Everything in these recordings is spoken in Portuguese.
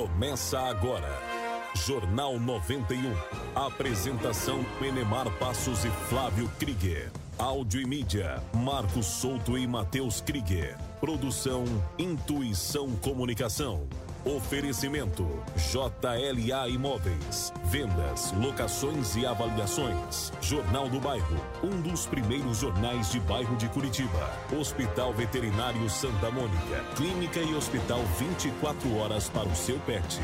Começa agora. Jornal 91. Apresentação Penemar Passos e Flávio Krieger. Áudio e mídia, Marcos Souto e Matheus Krieger. Produção Intuição Comunicação. Oferecimento JLA Imóveis. Vendas, locações e avaliações. Jornal do Bairro, um dos primeiros jornais de bairro de Curitiba. Hospital Veterinário Santa Mônica. Clínica e hospital 24 horas para o seu pet.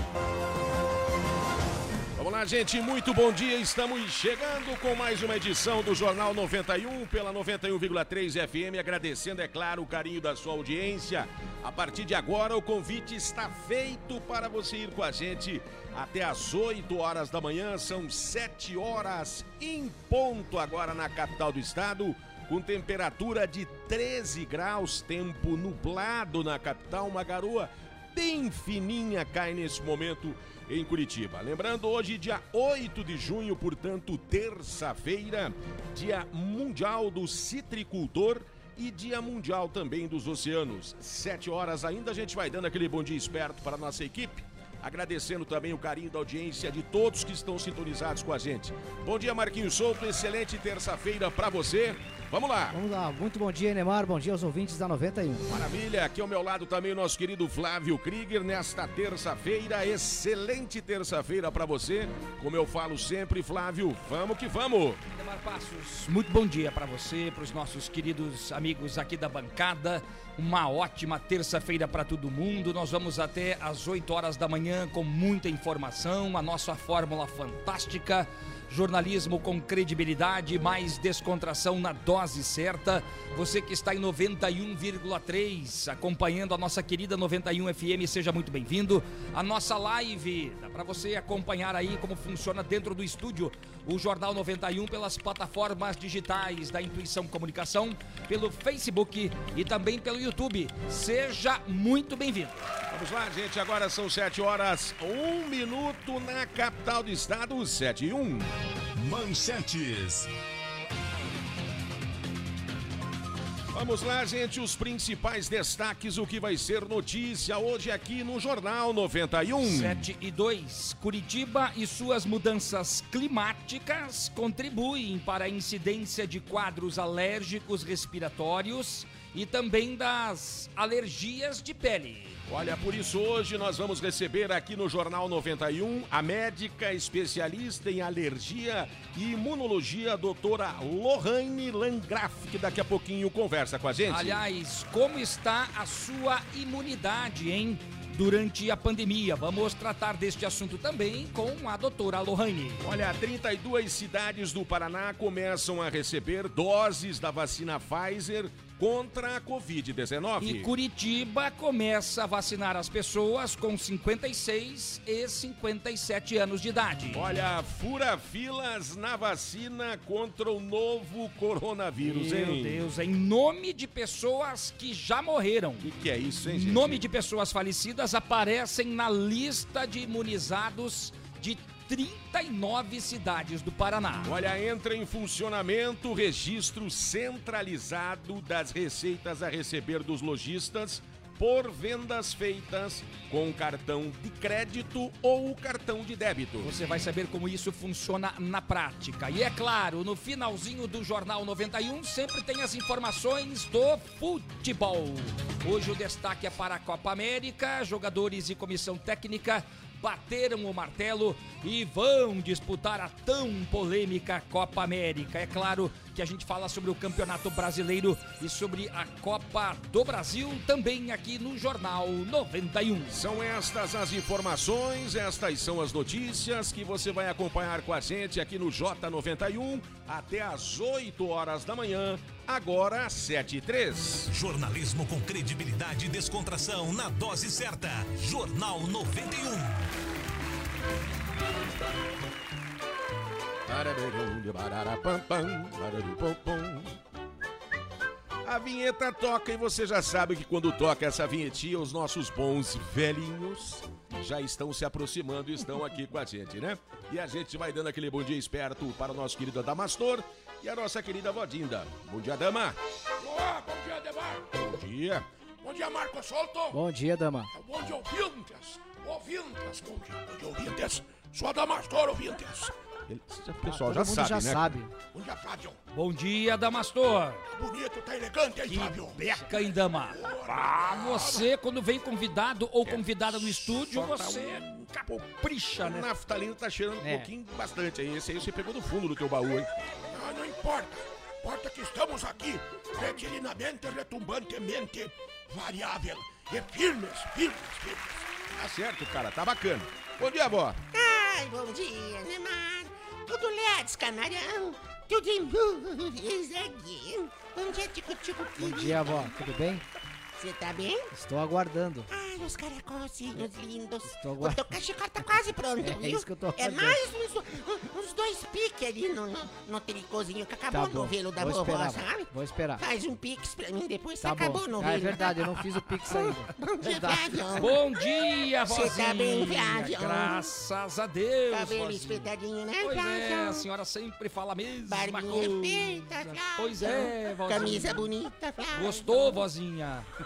Gente, muito bom dia. Estamos chegando com mais uma edição do Jornal 91 pela 91,3 FM. Agradecendo, é claro, o carinho da sua audiência. A partir de agora, o convite está feito para você ir com a gente até às 8 horas da manhã. São 7 horas em ponto agora na capital do estado. Com temperatura de 13 graus, tempo nublado na capital, uma garoa bem fininha cai nesse momento em Curitiba. Lembrando, hoje, dia 8 de junho, portanto, terça-feira, dia mundial do citricultor e dia mundial também dos oceanos. Sete horas ainda, a gente vai dando aquele bom dia esperto para a nossa equipe. Agradecendo também o carinho da audiência de todos que estão sintonizados com a gente. Bom dia, Marquinhos Souto. Excelente terça-feira para você. Vamos lá. Vamos lá. Muito bom dia, Neymar. Bom dia aos ouvintes da 91. Maravilha. Aqui ao meu lado também o nosso querido Flávio Krieger nesta terça-feira. Excelente terça-feira para você. Como eu falo sempre, Flávio, vamos que vamos. Neymar Passos, muito bom dia para você, para os nossos queridos amigos aqui da bancada. Uma ótima terça-feira para todo mundo. Nós vamos até às 8 horas da manhã com muita informação, a nossa fórmula fantástica jornalismo com credibilidade, mais descontração na dose certa. Você que está em 91,3, acompanhando a nossa querida 91 FM, seja muito bem-vindo. A nossa live, dá para você acompanhar aí como funciona dentro do estúdio o Jornal 91 pelas plataformas digitais da Intuição Comunicação, pelo Facebook e também pelo YouTube. Seja muito bem-vindo. Vamos lá, gente. Agora são 7 horas, 1 minuto na capital do estado, 7 e 1. Manchetes. Vamos lá, gente, os principais destaques, o que vai ser notícia hoje aqui no Jornal 91. 7 e 2. Curitiba e suas mudanças climáticas contribuem para a incidência de quadros alérgicos respiratórios e também das alergias de pele. Olha, por isso hoje nós vamos receber aqui no Jornal 91 a médica especialista em alergia e imunologia, a doutora Lohane Langraf, que daqui a pouquinho conversa com a gente. Aliás, como está a sua imunidade, hein? Durante a pandemia. Vamos tratar deste assunto também com a doutora Lohane. Olha, 32 cidades do Paraná começam a receber doses da vacina Pfizer contra a Covid-19. E Curitiba começa a vacinar as pessoas com 56 e 57 anos de idade. Olha, fura filas na vacina contra o novo coronavírus, Meu hein? Deus, em nome de pessoas que já morreram. O que, que é isso, hein, gente? Nome de pessoas falecidas aparecem na lista de imunizados de 39 cidades do Paraná. Olha, entra em funcionamento o registro centralizado das receitas a receber dos lojistas por vendas feitas com cartão de crédito ou cartão de débito. Você vai saber como isso funciona na prática. E é claro, no finalzinho do Jornal 91 sempre tem as informações do futebol. Hoje o destaque é para a Copa América, jogadores e comissão técnica bateram o martelo e vão disputar a tão polêmica Copa América. É claro que a gente fala sobre o Campeonato Brasileiro e sobre a Copa do Brasil também aqui no Jornal 91. São estas as informações, estas são as notícias que você vai acompanhar com a gente aqui no J91 até às 8 horas da manhã, agora às 7 e 3. Jornalismo com credibilidade e descontração na dose certa. Jornal 91. A vinheta toca e você já sabe que quando toca essa vinhetinha, os nossos bons velhinhos já estão se aproximando e estão aqui com a gente, né? E a gente vai dando aquele bom dia esperto para o nosso querido Adamastor e a nossa querida Vodinda. Bom dia, dama. Boa, bom dia, Demar. Bom dia. Bom dia, Marco Solto. Bom dia, dama. Bom dia, ouvintes. Ouvintes, bom dia, bom dia, ouvintes. Sou Adamastor, ouvintes. Ele- o pessoal Todo já mundo sabe, já né? sabe. Bom dia, Flávio. Bom dia, Damastor. Tá bonito, tá elegante, hein, Flávio? Beca em dama. Ah, você, quando vem convidado ou convidada no estúdio, você capricha, O né? naftalino tá cheirando um É. pouquinho bastante aí. Esse aí você pegou do fundo do teu baú, hein? Ah, não importa. Importa que estamos aqui, retilinamente, retumbantemente, variável e firmes, firmes, firmes. Tá certo, cara. Tá bacana. Bom dia, avó. Ai, bom dia, Neymar. Tudo Ledes, camarão. Tudo em luz aqui. Bom dia, Tico Tico Bom dia, avó. Tudo bem? Você tá bem? Estou aguardando. Ai, os caracolzinhos lindos. Estou O aguard- teu cachecol tá quase pronto, É viu? isso que eu tô É aguardando. mais uns, uns dois piques ali no, no, no tricôzinho que acabou Tá o bom. novelo da Vou vovó, esperar. sabe? Vou esperar. Faz um pix pra mim, depois Tá você acabou o bom. novelo. Ah, é verdade, eu não fiz o Pix ainda. Bom dia. Flávio. Bom dia, Você vozinha. tá bem, Flávio? Graças a Deus, Cabelo vozinha. espetadinho, né, Pois é, Flávio? a senhora sempre fala a mesma Barbinha coisa. feita, Flávio. Pois é, vozinha. Camisa bonita, Flávio. Gostou, vozinha?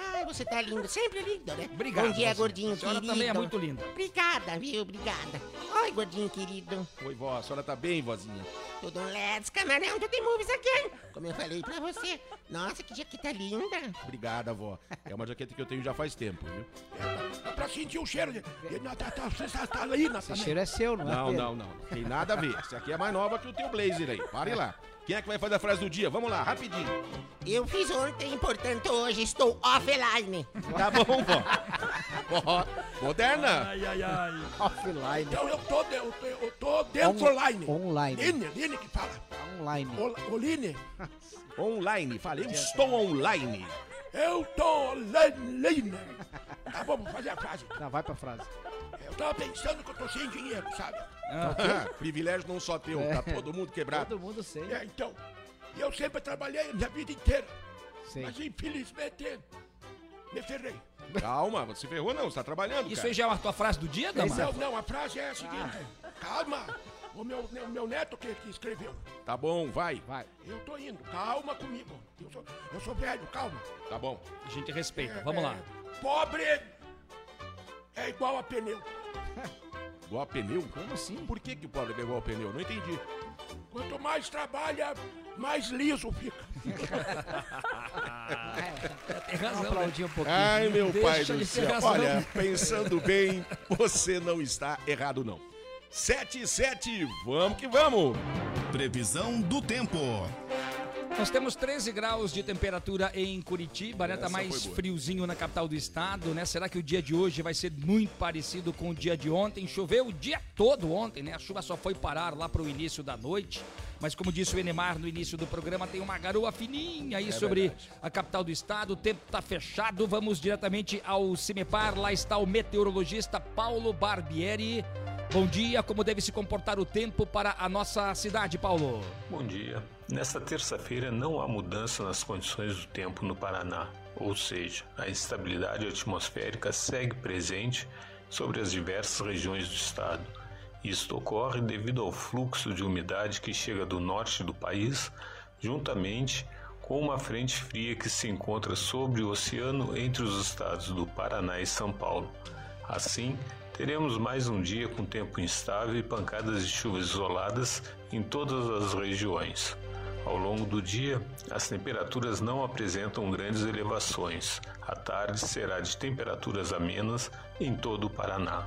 Ai, você tá lindo, sempre lindo, né? Obrigado, Bom dia, vozinha. gordinho A senhora querido. também é muito linda. Obrigada, viu? Obrigada. Oi, gordinho querido. Oi, vó. A senhora tá bem, vozinha? Tudo Let's Camarão, tudo em movies again. Como eu falei pra você. Nossa, que jaqueta linda. Obrigada, avó. É uma jaqueta que eu tenho já faz tempo, viu? É, dá pra sentir o cheiro de... de tá, tá, tá, você tá, tá ali na Esse cheiro é seu, não é Não, não, não. Tem nada a ver. Essa aqui é mais nova que o teu blazer aí. Pare lá. Quem é que vai fazer a frase do dia? Vamos lá, rapidinho. Eu fiz ontem, portanto, hoje estou offline. Tá bom, vó. Vó, moderna. Ai, ai, ai. Offline. Então eu tô, de- eu tô, eu tô dentro On- online. online. Line, Line que fala. Online. O, o Line, Online. Falei, eu estou online. eu tô online. Tá bom, vou fazer a frase. Não, vai pra frase. Eu tava pensando que eu tô sem dinheiro, sabe? Ah, privilégio não só teu, tá todo mundo quebrado. Todo mundo sei. É, então, eu sempre trabalhei a minha vida inteira. Sei. Mas infelizmente, me ferrei. Calma, você ferrou não, você tá trabalhando, Isso cara. aí já é a tua frase do dia, Dama? Não, não, a frase é a seguinte. Calma, o meu, o meu neto que, que escreveu. Tá bom, vai. Vai. Eu tô indo, calma comigo. Eu sou, eu sou velho, calma. Tá bom. A gente respeita. Vamos lá. É, pobre é igual a pneu. Igual a pneu? Como assim? Por que, que o pobre é igual a pneu? Não entendi. Quanto mais trabalha, mais liso fica. Tem razão. Vamos né? aplaudir um pouquinho. Ai, meu Deixa pai de do céu. razão. Olha, pensando bem, você não está errado, não. 7 e 7, vamos que vamos. Previsão do tempo. Nós temos 13 graus de temperatura em Curitiba, né? Tá Essa mais friozinho na capital do estado, né? Será que o dia de hoje vai ser muito parecido com o dia de ontem? Choveu o dia todo ontem, né? A chuva só foi parar lá pro início da noite. Mas como disse o Enemar no início do programa, tem uma garoa fininha aí sobre verdade. a capital do estado. O tempo tá fechado. Vamos diretamente ao Cimepar. Lá está o meteorologista Paulo Barbieri. Bom dia, como deve se comportar o tempo para a nossa cidade, Paulo? Bom dia. Nesta terça-feira não há mudança nas condições do tempo no Paraná, ou seja, a instabilidade atmosférica segue presente sobre as diversas regiões do estado. Isto ocorre devido ao fluxo de umidade que chega do norte do país, juntamente com uma frente fria que se encontra sobre o oceano entre os estados do Paraná e São Paulo. Assim, teremos mais um dia com tempo instável e pancadas de chuvas isoladas em todas as regiões. Ao longo do dia, as temperaturas não apresentam grandes elevações. A tarde será de temperaturas amenas em todo o Paraná.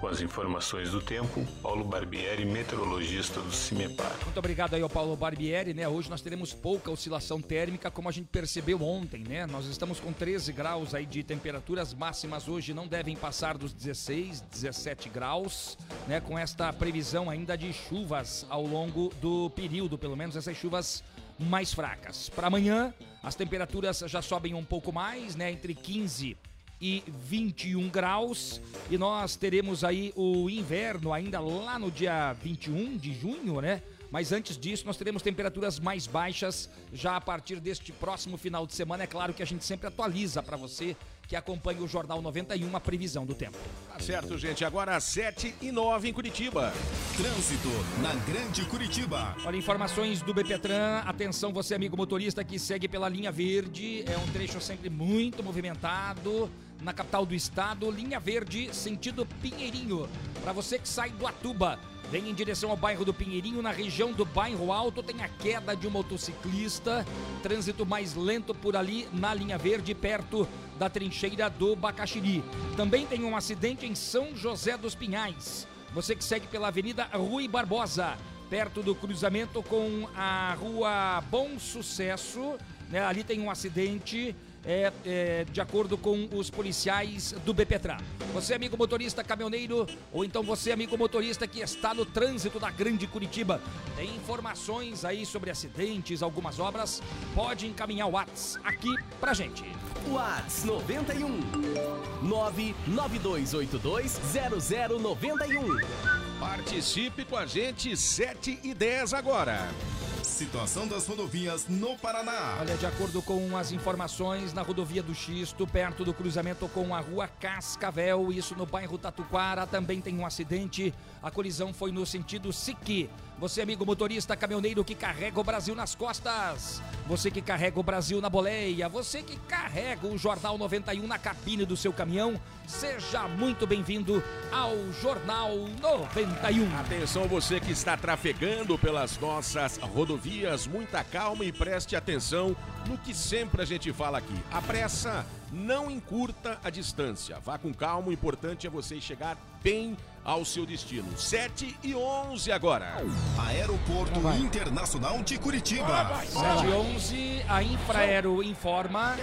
Com as informações do tempo, Paulo Barbieri, meteorologista do CIMEPAR. Muito obrigado aí ao Paulo Barbieri, né? Hoje nós teremos pouca oscilação térmica, como a gente percebeu ontem, né? Nós estamos com 13 graus aí de temperaturas máximas hoje não devem passar dos 16, 17 graus, né? Com esta previsão ainda de chuvas ao longo do período, pelo menos essas chuvas mais fracas. Para amanhã, as temperaturas já sobem um pouco mais, né? Entre 15 e 21 graus. E nós teremos aí o inverno ainda lá no dia 21 de junho, né? Mas antes disso, nós teremos temperaturas mais baixas já a partir deste próximo final de semana. É claro que a gente sempre atualiza para você que acompanha o Jornal 91 a previsão do tempo. Tá certo, gente. Agora às 7 e 9 em Curitiba. Trânsito na Grande Curitiba. Olha, informações do BPTran. Atenção, você, amigo motorista que segue pela linha verde. É um trecho sempre muito movimentado na capital do estado. Linha verde, sentido Pinheirinho. Para você que sai do Atuba. Vem em direção ao bairro do Pinheirinho, na região do bairro Alto, tem a queda de um motociclista. Trânsito mais lento por ali na linha verde, perto da trincheira do Bacaxiri. Também tem um acidente em São José dos Pinhais. Você que segue pela Avenida Rui Barbosa, perto do cruzamento com a Rua Bom Sucesso. Né? Ali tem um acidente é, é, de acordo com os policiais do BPTRA. Você, amigo motorista caminhoneiro, ou então você, amigo motorista que está no trânsito da Grande Curitiba, tem informações aí sobre acidentes, algumas obras, pode encaminhar o WhatsApp aqui pra gente. Whats 91 992820091. Participe com a gente, 7 e 10 agora. Situação das rodovias no Paraná. Olha, de acordo com as informações, na rodovia do Xisto, perto do cruzamento com a rua Cascavel, isso no bairro Tatuquara, também tem um acidente. A colisão foi no sentido Siqui. Você, amigo motorista caminhoneiro que carrega o Brasil nas costas. Você que carrega o Brasil na boleia. Você que carrega o Jornal 91 na cabine do seu caminhão. Seja muito bem-vindo ao Jornal 91. Atenção, você que está trafegando pelas nossas rodovias, muita calma e preste atenção no que sempre a gente fala aqui. A pressa não encurta a distância. Vá com calma, o importante é você chegar bem ao seu destino. 7 e 11 agora. Aeroporto Bora, Internacional de vai. Curitiba. 7 e 11, a Infraero informa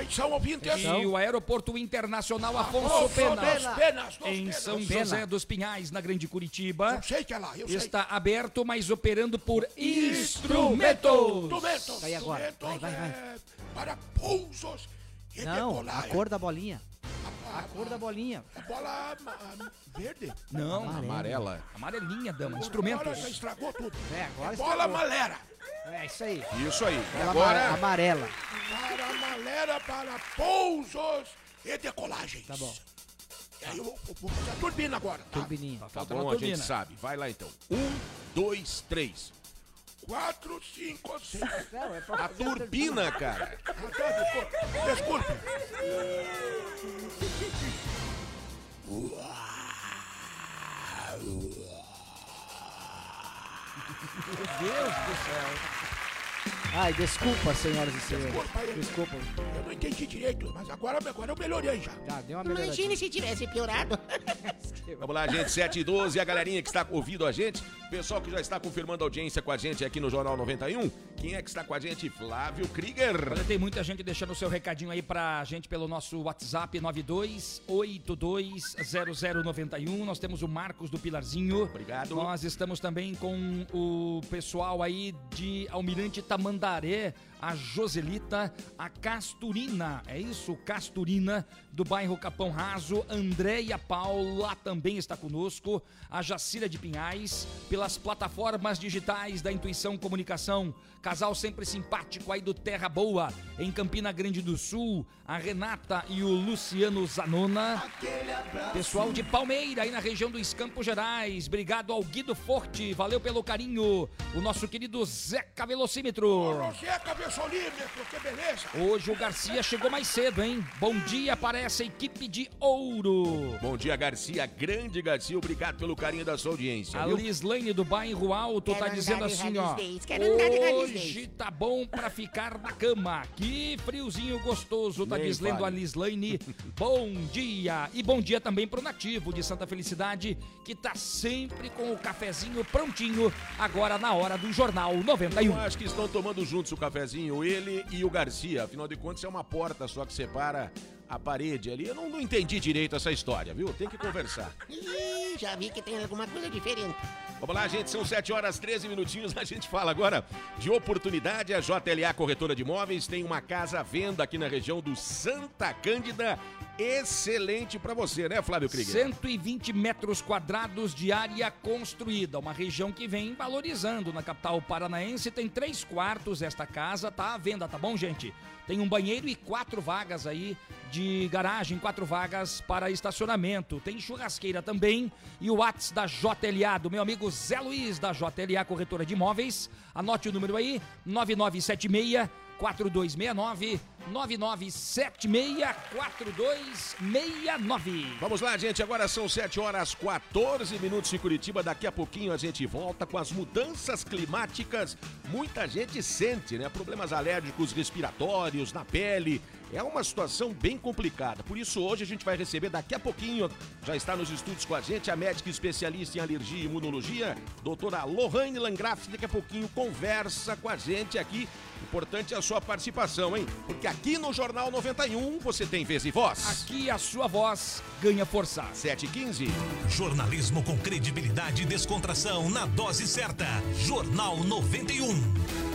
que o Aeroporto Internacional Afonso Afonso Penas, em. São Pena. José dos Pinhais, na Grande Curitiba, Eu sei que é lá, eu sei. está aberto, mas operando por instrumentos. Instrumentos. Vai agora. Instrumentos, Vai, vai, vai. é, Para pousos e Não, a cor da bolinha. A cor da bolinha. A bola verde. Não, Amarela. amarelinha, dama, Agora instrumentos. já estragou tudo. É, agora Bola estragou. malera. É isso aí. Isso aí. E Ela agora, amarela. Para malera, para pousos e decolagens. Tá bom. E aí eu vou vou fazer a turbina agora, tá? Turbininha. tá Falta na bom, a gente sabe. Vai lá então. Um, dois, três. Quatro, cinco, seis. Não, é pra A turbina, cara. Ah, tá. Desculpe. Meu Deus do céu. Ai, desculpa, senhoras e senhores. Desculpa aí. Desculpa. Eu não entendi direito, mas agora, agora eu melhorei já. Já deu uma melhoradinha. Imagine se tivesse piorado. Vamos lá, gente, 7 e 12. E a galerinha que está ouvindo a gente, pessoal que já está confirmando a audiência com a gente aqui no Jornal 91. Quem é que está com a gente? Flávio Krieger. Olha, tem muita gente deixando o seu recadinho aí pra gente pelo nosso WhatsApp 92820091. Nós temos o Marcos do Pilarzinho. Obrigado. Nós estamos também com o pessoal aí de Almirante Tamandaré, a Joselita, a Casturina, é isso, Casturina, do bairro Capão Raso, Andréia Paula também está conosco, a Jacira de Pinhais, pelas plataformas digitais da Intuição Comunicação, casal sempre simpático aí do Terra Boa, em Campina Grande do Sul, a Renata e o Luciano Zanona, pessoal de Palmeira, aí na região dos Campos Gerais, obrigado ao Guido Forte, valeu pelo carinho, o nosso querido Zeca Velocímetro. Você é cabeçolímetro, que beleza. Hoje o Garcia chegou mais cedo, hein? Bom dia para essa equipe de ouro. Bom dia, Garcia. Grande Garcia, obrigado pelo carinho da sua audiência. A viu? Lislaine do bairro Alto Quero tá dizendo assim, ó. Quero Hoje tá bom pra ficar na cama. Que friozinho gostoso, tá Nem dizendo a fale. Lislaine. bom dia. E bom dia também pro Nativo de Santa Felicidade, que tá sempre com o cafezinho prontinho, agora na hora do Jornal 91. Eu acho que estão tomando juntos o cafezinho, ele e o Garcia. Afinal de contas, é uma porta só que separa a parede ali. Eu não, não entendi direito essa história, viu? Tem que conversar. Ih, já vi que tem alguma coisa diferente. Vamos lá, gente, são 7 horas 13 minutinhos. A gente fala agora de oportunidade. A JLA Corretora de Imóveis tem uma casa à venda aqui na região do Santa Cândida excelente para você, né, Flávio Krieger? 120 metros quadrados de área construída, uma região que vem valorizando na capital paranaense. Tem três quartos esta casa, tá à venda, tá bom, gente? Tem um banheiro e quatro vagas aí de garagem, quatro vagas para estacionamento. Tem churrasqueira também e o Whats da JLA, do meu amigo Zé Luiz da JLA Corretora de Imóveis. Anote o número aí, 9976 4269 99764269. Vamos lá, gente. Agora são 7 horas 14 minutos em Curitiba. Daqui a pouquinho a gente volta com as mudanças climáticas. Muita gente sente, né? Problemas alérgicos respiratórios na pele. É uma situação bem complicada. Por isso, hoje a gente vai receber daqui a pouquinho, já está nos estúdios com a gente, a médica especialista em alergia e imunologia, doutora Lohane Langraf. Daqui a pouquinho conversa com a gente aqui. Importante a sua participação, hein? Porque aqui no Jornal 91 você tem vez e voz. Aqui a sua voz ganha força. 7 e 15. Jornalismo com credibilidade e descontração na dose certa. Jornal 91.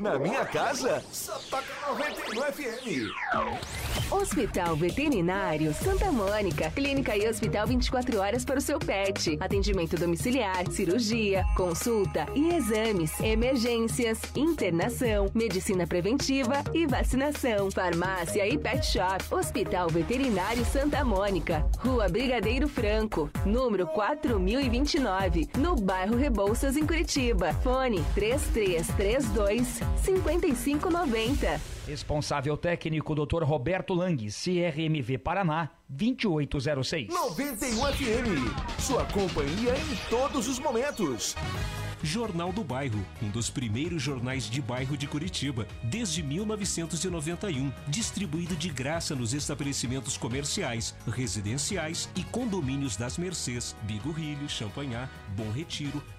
Na minha casa, só toca 91 FM. Hospital Veterinário Santa Mônica. Clínica e hospital 24 horas para o seu pet. Atendimento domiciliar, cirurgia, consulta e exames, emergências, internação, medicina preventiva e vacinação. Farmácia e pet shop. Hospital Veterinário Santa Mônica. Rua Brigadeiro Franco, número 4029, no bairro Rebouças, em Curitiba. Fone 3332 5590. Responsável técnico Dr. Roberto Lang, CRMV Paraná, 2806. 91 FM. Sua companhia em todos os momentos. Jornal do Bairro, um dos primeiros jornais de bairro de Curitiba, desde 1991, distribuído de graça nos estabelecimentos comerciais, residenciais e condomínios das Mercês, Bigorrilho, Champanhar, Bom Retiro,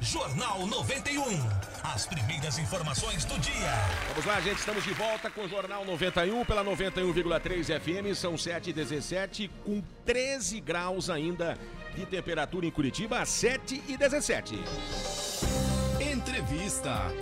Jornal 91. As primeiras informações do dia. Vamos lá, gente. Estamos de volta com o Jornal 91 pela 91,3 FM. São 7h17 com 13 graus ainda de temperatura em Curitiba, 7 e 17. Entrevista.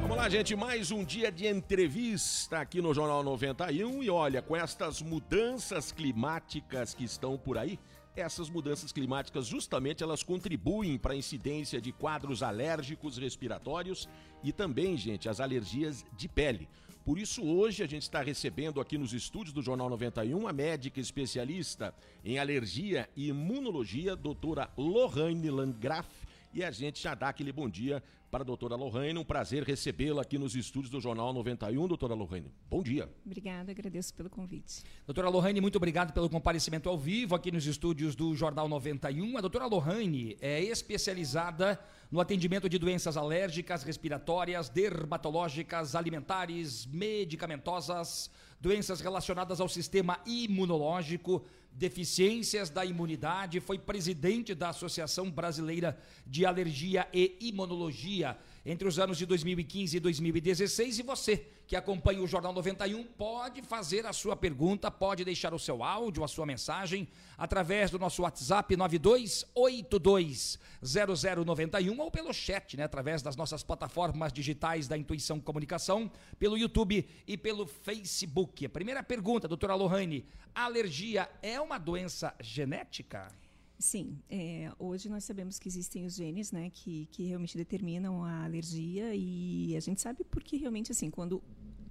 Vamos lá, gente. Mais um dia de entrevista aqui no Jornal 91. E olha, com estas mudanças climáticas que estão por aí, essas mudanças climáticas justamente elas contribuem para a incidência de quadros alérgicos respiratórios e também, gente, as alergias de pele. Por isso, hoje a gente está recebendo aqui nos estúdios do Jornal 91 a médica especialista em alergia e imunologia, doutora Lohane Landgraf. E a gente já dá aquele bom dia para a doutora Lohane. Um prazer recebê-la aqui nos estúdios do Jornal 91. Doutora Lohane, bom dia. Obrigada, agradeço pelo convite. Doutora Lohane, muito obrigado pelo comparecimento ao vivo aqui nos estúdios do Jornal 91. A doutora Lohane é especializada no atendimento de doenças alérgicas, respiratórias, dermatológicas, alimentares, medicamentosas, doenças relacionadas ao sistema imunológico, deficiências da imunidade, foi presidente da Associação Brasileira de Alergia e Imunologia entre os anos de 2015 e 2016. E você que acompanha o Jornal 91 pode fazer a sua pergunta, pode deixar o seu áudio, a sua mensagem através do nosso WhatsApp 92820091 ou pelo chat, né, através das nossas plataformas digitais da Intuição Comunicação, pelo YouTube e pelo Facebook. A primeira pergunta, doutora Lohane, alergia é uma doença genética? Sim, é, hoje nós sabemos que existem os genes, né, que, que realmente determinam a alergia e a gente sabe porque realmente assim, quando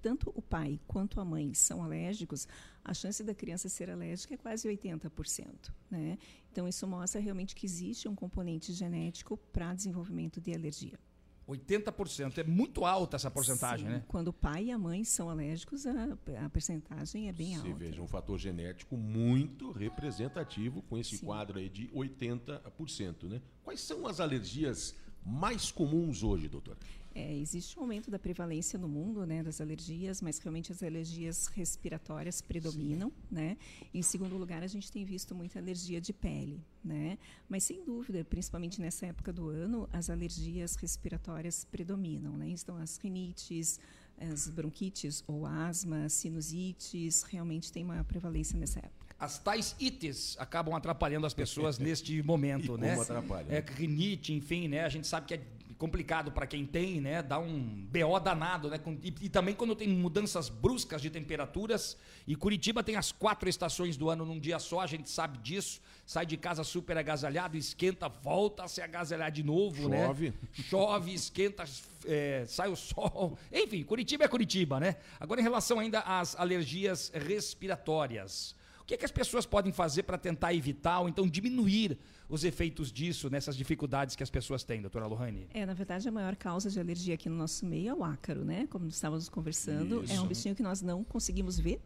tanto o pai quanto a mãe são alérgicos, a chance da criança ser alérgica é quase 80%, né? Então isso mostra realmente que existe um componente genético para desenvolvimento de alergia. 80%. É muito alta essa porcentagem, Sim, né? Quando o pai e a mãe são alérgicos, a, a percentagem é bem Você alta. veja um fator genético muito representativo com esse quadro aí de 80%, né? Quais são as alergias mais comuns hoje, doutora? É, existe um aumento da prevalência no mundo né, das alergias, mas realmente as alergias respiratórias predominam. Né? Em segundo lugar, a gente tem visto muita alergia de pele. Né? Mas, sem dúvida, principalmente nessa época do ano, as alergias respiratórias predominam. Né? Então, as rinites, as bronquites ou asma, sinusites, realmente tem uma prevalência nessa época. As tais ites acabam atrapalhando as pessoas neste momento, E né? como atrapalha, É, né? rinite, enfim, né? A gente sabe que é complicado para quem tem, né? Dá um BO danado, né? E, e também quando tem mudanças bruscas de temperaturas. E Curitiba tem as quatro estações do ano num dia só, a gente sabe disso. Sai de casa super agasalhado, esquenta, volta a se agasalhar de novo, né? Chove. Chove, esquenta, é, sai o sol. Enfim, Curitiba é Curitiba, né? Agora, em relação ainda às alergias respiratórias. O que, é que as pessoas podem fazer para tentar evitar ou então diminuir os efeitos disso nessas dificuldades que as pessoas têm, doutora Lohane? É, na verdade, a maior causa de alergia aqui no nosso meio é o ácaro, né? Como estávamos conversando. É um Isso. bichinho que nós não conseguimos ver.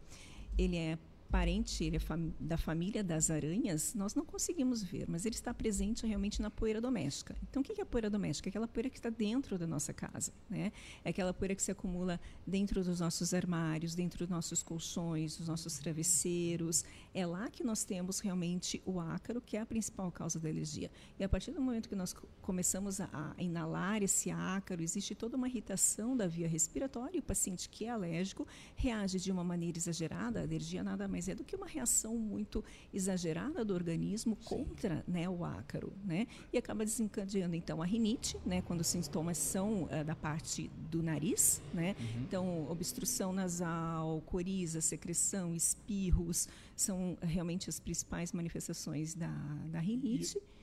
Ele é parente ele é fam- da família das aranhas, nós não conseguimos ver, mas ele está presente realmente na poeira doméstica. Então, o que é a poeira doméstica? É aquela poeira que está dentro da nossa casa, né? É aquela poeira que se acumula dentro dos nossos armários, dentro dos nossos colchões, dos nossos travesseiros. É lá que nós temos realmente o ácaro, que é a principal causa da alergia. E a partir do momento que nós co- começamos a, a inalar esse ácaro, existe toda uma irritação da via respiratória e o paciente que é alérgico reage de uma maneira exagerada. A alergia nada mais é do que uma reação muito exagerada do organismo contra né, o ácaro, né? E acaba desencadeando então a rinite, né? Quando os sintomas são ah, da parte do nariz, né? Então obstrução nasal, coriza, secreção, espirros são realmente as principais manifestações da, da rinite. E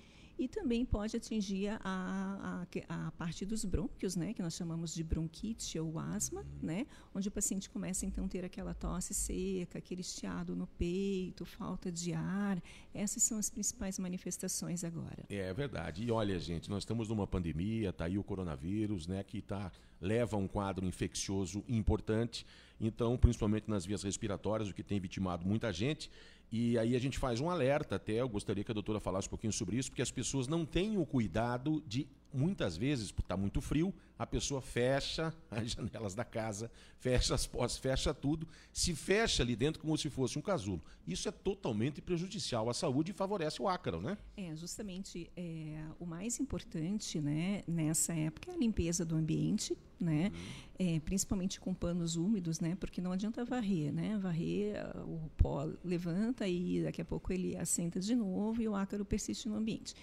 também pode atingir a, a, a parte dos brônquios, né, que nós chamamos de bronquite ou asma, né, onde o paciente começa então a ter aquela tosse seca, aquele estiado no peito, falta de ar. Essas são as principais manifestações agora. É verdade. E olha, gente, nós estamos numa pandemia, tá aí o coronavírus, né, que tá leva um quadro infeccioso importante. Então, principalmente nas vias respiratórias, o que tem vitimado muita gente. E aí a gente faz um alerta até, eu gostaria que a doutora falasse um pouquinho sobre isso, porque as pessoas não têm o cuidado de, muitas vezes, por estar muito frio, a pessoa fecha as janelas da casa, fecha as portas, fecha tudo, se fecha ali dentro como se fosse um casulo. Isso é totalmente prejudicial à saúde e favorece o ácaro, né? É, justamente é, o mais importante né, nessa época é a limpeza do ambiente, né? É, principalmente com panos úmidos, né? Porque não adianta varrer, né? Varrer, ah, o pó levanta e daqui a pouco ele assenta de novo e o ácaro persiste no ambiente.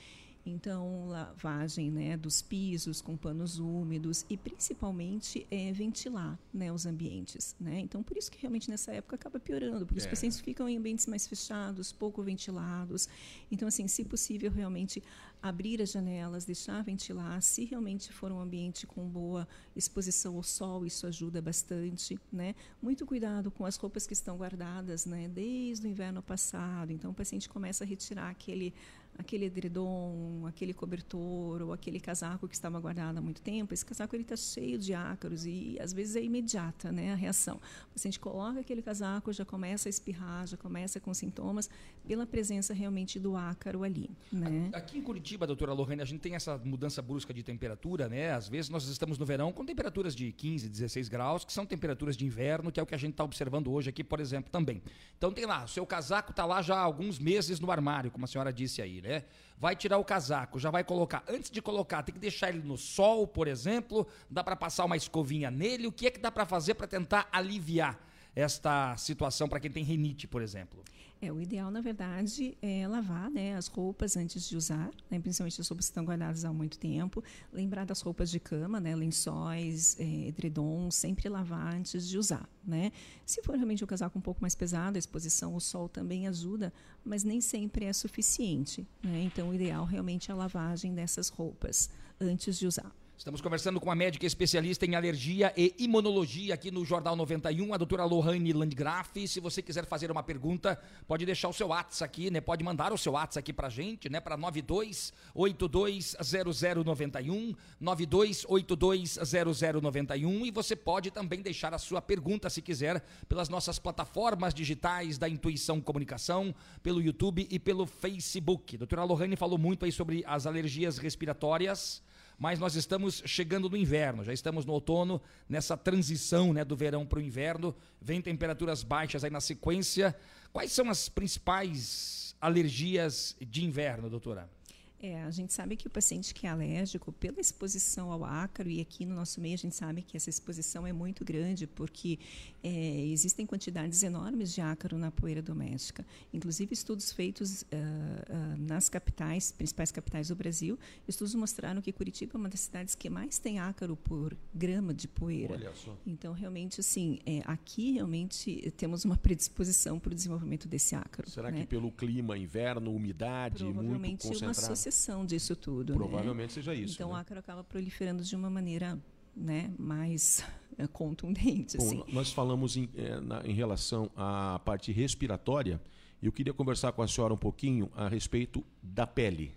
Então, lavagem né, dos pisos com panos úmidos e principalmente é, ventilar né, os ambientes. Né? Então, por isso que realmente nessa época acaba piorando, porque os É. pacientes ficam em ambientes mais fechados, pouco ventilados. Então, assim, se possível, realmente abrir as janelas, deixar ventilar. Se realmente for um ambiente com boa exposição ao sol, isso ajuda bastante, né? Muito cuidado com as roupas que estão guardadas, né? Desde o inverno passado. Então, o paciente começa a retirar aquele aquele edredom, aquele cobertor ou aquele casaco que estava guardado há muito tempo, esse casaco ele está cheio de ácaros e às vezes é imediata, né, a reação. O paciente coloca aquele casaco, já começa a espirrar, já começa com sintomas pela presença realmente do ácaro ali, né? Aqui em Curitiba, doutora Lohane, a gente tem essa mudança brusca de temperatura, né? Às vezes nós estamos no verão com temperaturas de 15, 16 graus, que são temperaturas de inverno, que é o que a gente está observando hoje aqui, por exemplo, também. Então tem lá, o seu casaco está lá já há alguns meses no armário, como a senhora disse aí, né? Vai tirar o casaco, já vai colocar. Antes de colocar, tem que deixar ele no sol, por exemplo. Dá para passar uma escovinha nele. O que é que dá para fazer para tentar aliviar esta situação para quem tem rinite, por exemplo? É, o ideal, na verdade, é lavar né, as roupas antes de usar, né, principalmente as roupas que estão guardadas há muito tempo. Lembrar das roupas de cama, né, lençóis, é, edredons, sempre lavar antes de usar. Né? Se for realmente um casaco um pouco mais pesado, a exposição ao sol também ajuda, mas nem sempre é suficiente. Né? Então, o ideal realmente é a lavagem dessas roupas antes de usar. Estamos conversando com a médica especialista em alergia e imunologia aqui no Jornal 91, a doutora Lohane Landgraf. Se você quiser fazer uma pergunta, pode deixar o seu WhatsApp aqui, né? Pode mandar o seu WhatsApp aqui pra gente, né? Para 92820091, 92820091 e você pode também deixar a sua pergunta, se quiser, pelas nossas plataformas digitais da Intuição Comunicação, pelo YouTube e pelo Facebook. A doutora Lohane falou muito aí sobre as alergias respiratórias mas nós estamos chegando no inverno, já estamos no outono, nessa transição né, do verão para o inverno, vem temperaturas baixas aí na sequência. Quais são as principais alergias de inverno, doutora? É, a gente sabe que o paciente que é alérgico, pela exposição ao ácaro, e aqui no nosso meio a gente sabe que essa exposição é muito grande, porque é, existem quantidades enormes de ácaro na poeira doméstica. Inclusive, estudos feitos uh, uh, nas capitais, principais capitais do Brasil, estudos mostraram que Curitiba é uma das cidades que mais tem ácaro por grama de poeira. Então, realmente, assim, é, aqui realmente temos uma predisposição para o desenvolvimento desse ácaro. Será né? que pelo clima, inverno, umidade, muito concentrado? Associação disso tudo. né? Provavelmente seja isso, Então né? o ácaro acaba proliferando de uma maneira né, mais eh, contundente. Bom, assim. nós falamos em, eh, na- em relação à parte respiratória. Eu queria conversar com a senhora um pouquinho a respeito da pele.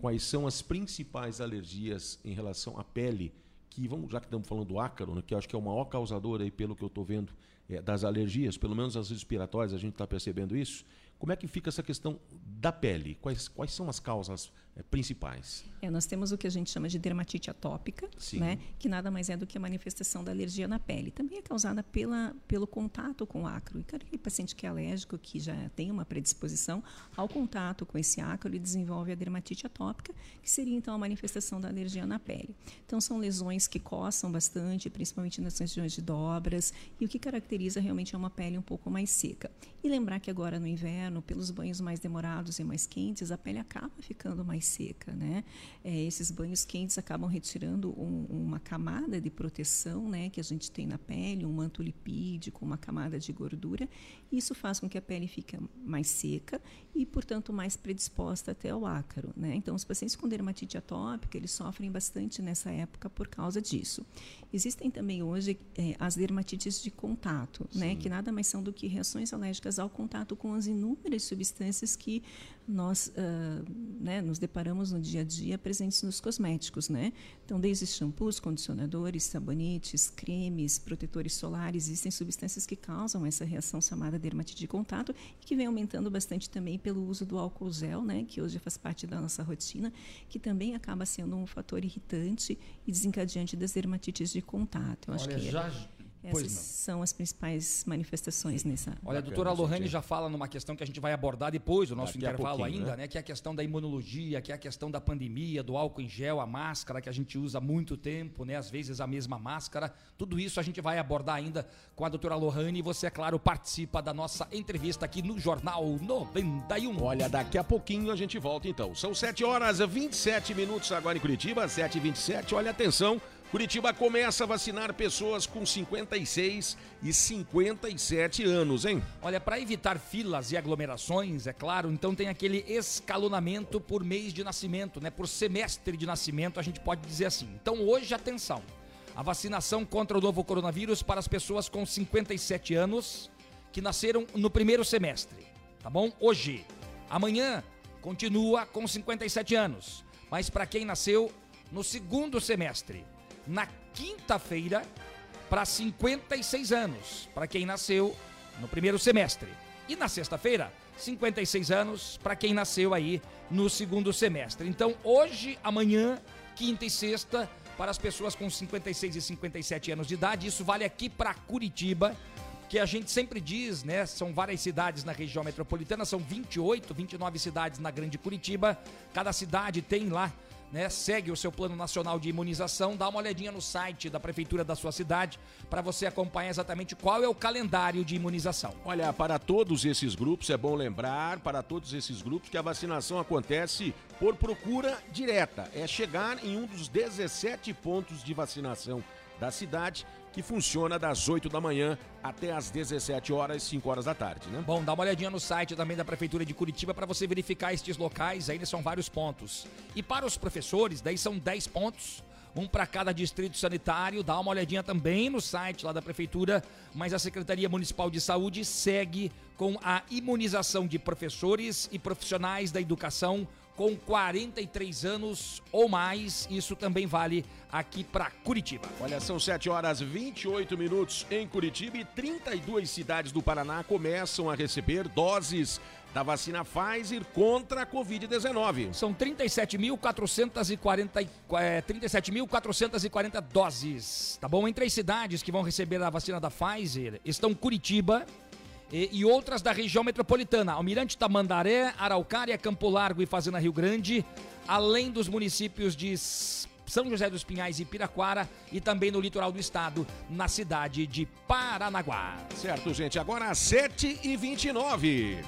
Quais são as principais alergias em relação à pele? Que vamos, já que estamos falando do ácaro, né, que eu acho que é o maior causador aí, pelo que eu estou vendo, eh, das alergias, pelo menos as respiratórias, a gente está percebendo isso. Como é que fica essa questão da pele? Quais, quais são as causas principais? É, nós temos o que a gente chama de dermatite atópica, Sim. né, que nada mais é do que a manifestação da alergia na pele. Também é causada pela, pelo contato com o ácaro. E cara, aquele paciente que é alérgico, que já tem uma predisposição ao contato com esse ácaro, ele desenvolve a dermatite atópica, que seria então a manifestação da alergia na pele. Então são lesões que coçam bastante, principalmente nas regiões de dobras, e o que caracteriza realmente é uma pele um pouco mais seca. E lembrar que agora no inverno, pelos banhos mais demorados e mais quentes, a pele acaba ficando mais seca, né? É, esses banhos quentes acabam retirando um- uma camada de proteção, né, que a gente tem na pele, um manto lipídico, uma camada de gordura. Isso faz com que a pele fique mais seca e, portanto, mais predisposta até ao ácaro, né? Então, os pacientes com dermatite atópica, eles sofrem bastante nessa época por causa disso. Existem também hoje eh, as dermatites de contato, né, que nada mais são do que reações alérgicas ao contato com as inúmeras substâncias que nós ah, né, nos deparamos no dia a dia presentes nos cosméticos, né? Então, desde shampoos, condicionadores, sabonetes, cremes, protetores solares, existem substâncias que causam essa reação chamada dermatite de contato e que vem aumentando bastante também pelo uso do álcool gel, né, que hoje faz parte da nossa rotina, que também acaba sendo um fator irritante e desencadeante das dermatites de contato. Eu acho Olha, que já- pois essas são as principais manifestações nessa. Olha, a doutora Lohane já fala numa questão que a gente vai abordar depois, o nosso Daqui intervalo ainda, né? né? Que é a questão da imunologia, que é a questão da pandemia, do álcool em gel, a máscara que a gente usa há muito tempo, né? Às vezes a mesma máscara. Tudo isso a gente vai abordar ainda com a doutora Lohane e você, é claro, participa da nossa entrevista aqui no Jornal 91. Olha, daqui a pouquinho a gente volta então. São 7 horas e 27 minutos agora em Curitiba, 7 e 27 Olha, atenção, Curitiba começa a vacinar pessoas com 56 e 57 anos, hein? Olha, para evitar filas e aglomerações, é claro, então tem aquele escalonamento por mês de nascimento, né? Por semestre de nascimento, a gente pode dizer assim. Então, hoje, atenção. A vacinação contra o novo coronavírus para as pessoas com 57 anos que nasceram no primeiro semestre, tá bom? Hoje. Amanhã continua com 57 anos, mas para quem nasceu no segundo semestre, na quinta-feira para 56 anos, para quem nasceu no primeiro semestre. E na sexta-feira, 56 anos para quem nasceu aí no segundo semestre. Então, hoje, amanhã, quinta e sexta, para as pessoas com 56 e 57 anos de idade, isso vale aqui para Curitiba, que a gente sempre diz, né? São várias cidades na região metropolitana, são 28, 29 cidades na Grande Curitiba. Cada cidade tem lá né, segue o seu plano nacional de imunização, dá uma olhadinha no site da prefeitura da sua cidade para você acompanhar exatamente qual é o calendário de imunização. Olha, para todos esses grupos, é bom lembrar, para todos esses grupos, que a vacinação acontece por procura direta. É chegar em um dos 17 pontos de vacinação da cidade, que funciona das 8 da manhã até as 17 horas, 5 horas da tarde, né? Bom, dá uma olhadinha no site também da Prefeitura de Curitiba para você verificar estes locais, ainda são vários pontos. E para os professores, daí são 10 pontos. um para cada distrito sanitário. Dá uma olhadinha também no site lá da prefeitura, mas a Secretaria Municipal de Saúde segue com a imunização de professores e profissionais da educação com 43 anos ou mais. Isso também vale aqui para Curitiba. Olha, são 7 horas 28 minutos em Curitiba e 32 cidades do Paraná começam a receber doses da vacina Pfizer contra a Covid-19. São 37.440 é, 37.440 doses, tá bom? Em três cidades que vão receber a vacina da Pfizer estão Curitiba, e, e, outras da região metropolitana, Almirante Tamandaré, Araucária, Campo Largo e Fazenda Rio Grande, além dos municípios de São José dos Pinhais e Piraquara e também no litoral do estado, na cidade de Paranaguá. Certo, gente, agora às 7h29.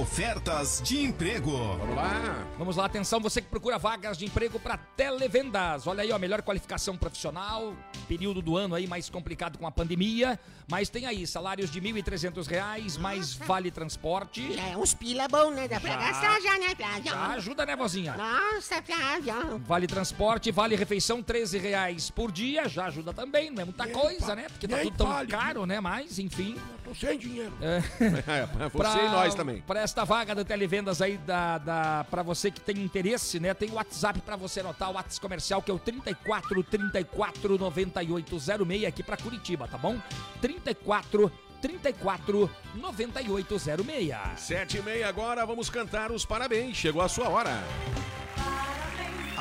Ofertas de emprego. Vamos lá. Vamos lá, atenção, você que procura vagas de emprego para televendas. Olha aí, ó, melhor qualificação profissional, período do ano aí mais complicado com a pandemia, mas tem aí salários de R$ 1.300, mais vale transporte. Já é uns pila bom, né? Dá pra Já. gastar já, né, Flávio? Já ajuda, né, vozinha? Nossa, Flávio. Vale transporte, vale refeição, 13 reais por dia, já ajuda também, não é muita coisa, né? Porque tá nem tudo tão vale, caro, né? Mas, enfim. Tô sem dinheiro. É. É, você e nós também. Para esta vaga da televendas aí, da, da, para você que tem interesse, né? Tem o WhatsApp para você anotar, o WhatsApp comercial, que é o 34 34 9806 aqui para Curitiba, tá bom? 34 34 9806. 7 e meia agora, vamos cantar os parabéns. Chegou a sua hora.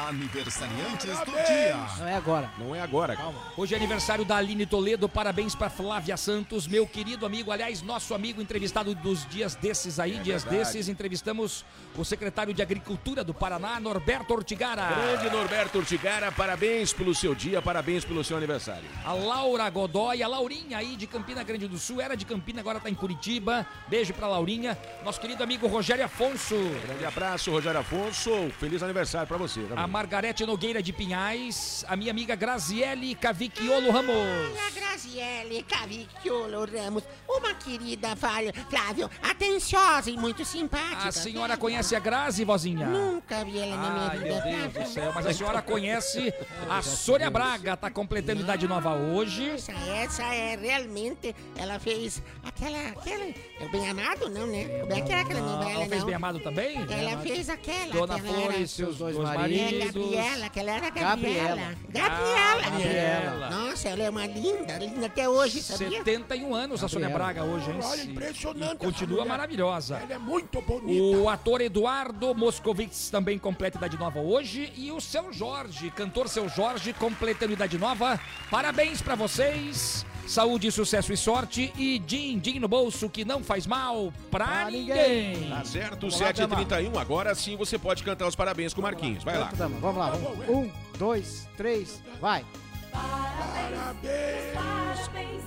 Aniversariantes do dia. Não é agora. Não é agora. Calma. Hoje é aniversário da Aline Toledo, parabéns para Flávia Santos, meu querido amigo, aliás, nosso amigo entrevistado dos dias desses aí, dias verdade. desses, entrevistamos o secretário de Agricultura do Paraná, Norberto Ortigara. Grande Norberto Urtigara, parabéns pelo seu dia, parabéns pelo seu aniversário. A Laura Godoy, a Laurinha aí de Campina Grande do Sul, era de Campina, agora tá em Curitiba. Beijo pra Laurinha. Nosso querido amigo Rogério Afonso. Grande abraço, Rogério Afonso. Feliz aniversário pra você. A também. Margarete Nogueira de Pinhais, a minha amiga Graziele Cavicchiolo Ramos. Olha, Graziele Cavicchiolo Ramos, uma querida Flávio, Flávio, atenciosa e muito simpática. A senhora conhece a Grazi, vozinha? Nunca vi ela na minha Ai, vida. meu Deus do céu, mas a senhora conhece a Sônia Braga, tá completando idade nova hoje. Essa, essa é realmente, ela fez aquela, aquela, é o Bem Amado, não, né? O Bem aquela, aquela novela, Ela fez não. bem amado também? Ela fez aquela. Dona que ela Flor era- e seus dois É, maridos. Gabriela, que ela era Gabriela. Gabriela. Gabriela. Gabriela. Nossa, ela é uma linda, linda até hoje, sabia? 71 anos a Sônia Braga hoje, hein? Olha, impressionante. essa Continua maravilhosa. Ela é muito bonita. O ator Eduardo Moscovitz também completa idade nova hoje. E o seu Jorge, cantor seu Jorge, completando idade nova. Parabéns pra vocês. Saúde, sucesso e sorte. E din-din no bolso que não faz mal pra, Pra ninguém. ninguém. Tá certo, Vamos lá, 7h31. Agora sim você pode cantar os parabéns com o Marquinhos. Vai lá. Dama. Vamos lá. Vamos. Um, dois, três, vai. Parabéns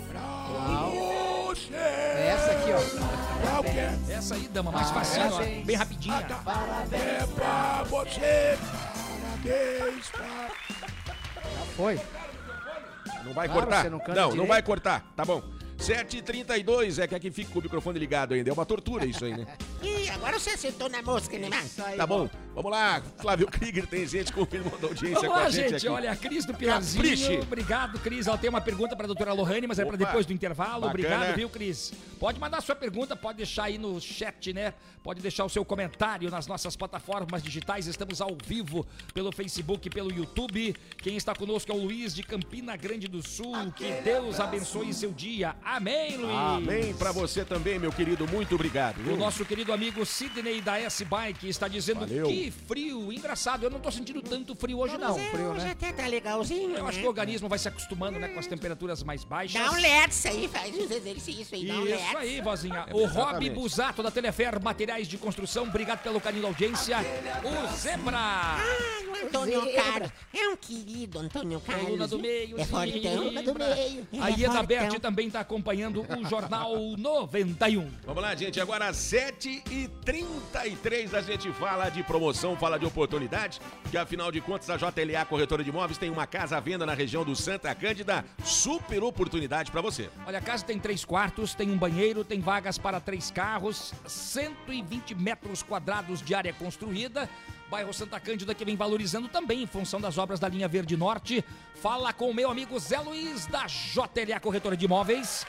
pra você. É essa aqui, ó. É? Essa aí, dama, mais facinho, ó. Parabéns. Bem rapidinha. É pra você. Parabéns pra... Já foi. Não vai Claro, cortar? não, não direito. vai cortar. Tá bom. 7h32 é que aqui fica com o microfone ligado ainda. É uma tortura isso aí, né? Ih, agora você acertou na mosca, né, aí, Tá bom. Vamos lá. Flávio Krieger tem gente confirmando a audiência Vamos com a lá, gente, gente. aqui. Olha, a Cris do Capriche. Pilarzinho. Obrigado, Cris. Ela tem uma pergunta pra doutora Lohane, mas é pra Opa. depois do intervalo. Bacana. Obrigado, viu, Cris? Pode mandar sua pergunta, pode deixar aí no chat, né? Pode deixar o seu comentário nas nossas plataformas digitais. Estamos ao vivo pelo Facebook e pelo YouTube. Quem está conosco é o Luiz de Campina Grande do Sul. Que Deus abençoe seu dia. Amém, Luiz. Amém pra você também, meu querido. Muito obrigado. O viu? nosso querido amigo Sidney da S-Bike está dizendo Valeu. que frio. Engraçado, eu não tô sentindo tanto frio hoje, não. Mas é, frio, hoje né? até tá legalzinho, Eu né? acho que o organismo vai se acostumando, né, com as temperaturas mais baixas. Dá um let's aí, faz uns exercícios aí, dá um let's. Isso aí, vozinha. o Rob. Busato da Telefer Materiais de Construção, obrigado pelo carinho da audiência. O Zebra. Ah, o Antônio Zebra. Carlos. É um querido Antônio Carlos. Coluna do meio, É fortão, Zebra. do meio. A é Ieda Berti fortão. também está acompanhando o Jornal 91. Vamos lá, gente. Agora 7h33 a gente fala de promoção, fala de oportunidade, que afinal de contas a JLA Corretora de Imóveis tem uma casa à venda na região do Santa Cândida. Super oportunidade pra você. Olha, a casa tem três quartos, tem um banheiro, tem vagas para três carros, 120 metros quadrados de área construída. Bairro Santa Cândida, que vem valorizando também em função das obras da linha Verde Norte. Fala com o meu amigo Zé Luiz, da JLA Corretora de Imóveis,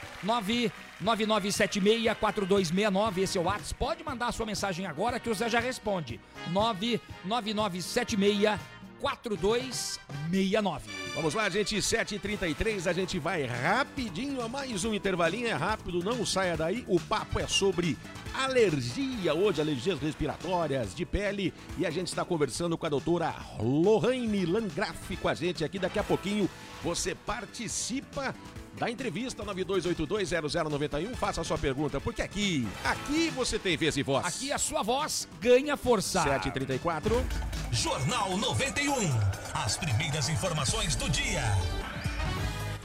999764269, esse é o WhatsApp. Pode mandar a sua mensagem agora que o Zé já responde. 99976 4269. Vamos lá, gente, 7h33, a gente vai rapidinho a mais um intervalinho, é rápido, não saia daí. O papo é sobre alergia, hoje alergias respiratórias, de pele, e a gente está conversando com a doutora Lohane Langraf com a gente aqui. Daqui a pouquinho você participa da entrevista 92820091, faça a sua pergunta, porque aqui, aqui você tem vez e voz. Aqui a sua voz ganha força. 7h34. Jornal 91. As primeiras informações do dia.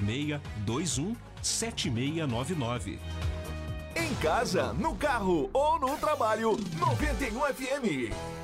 21 7699. Em casa, no carro ou no trabalho, 91 FM.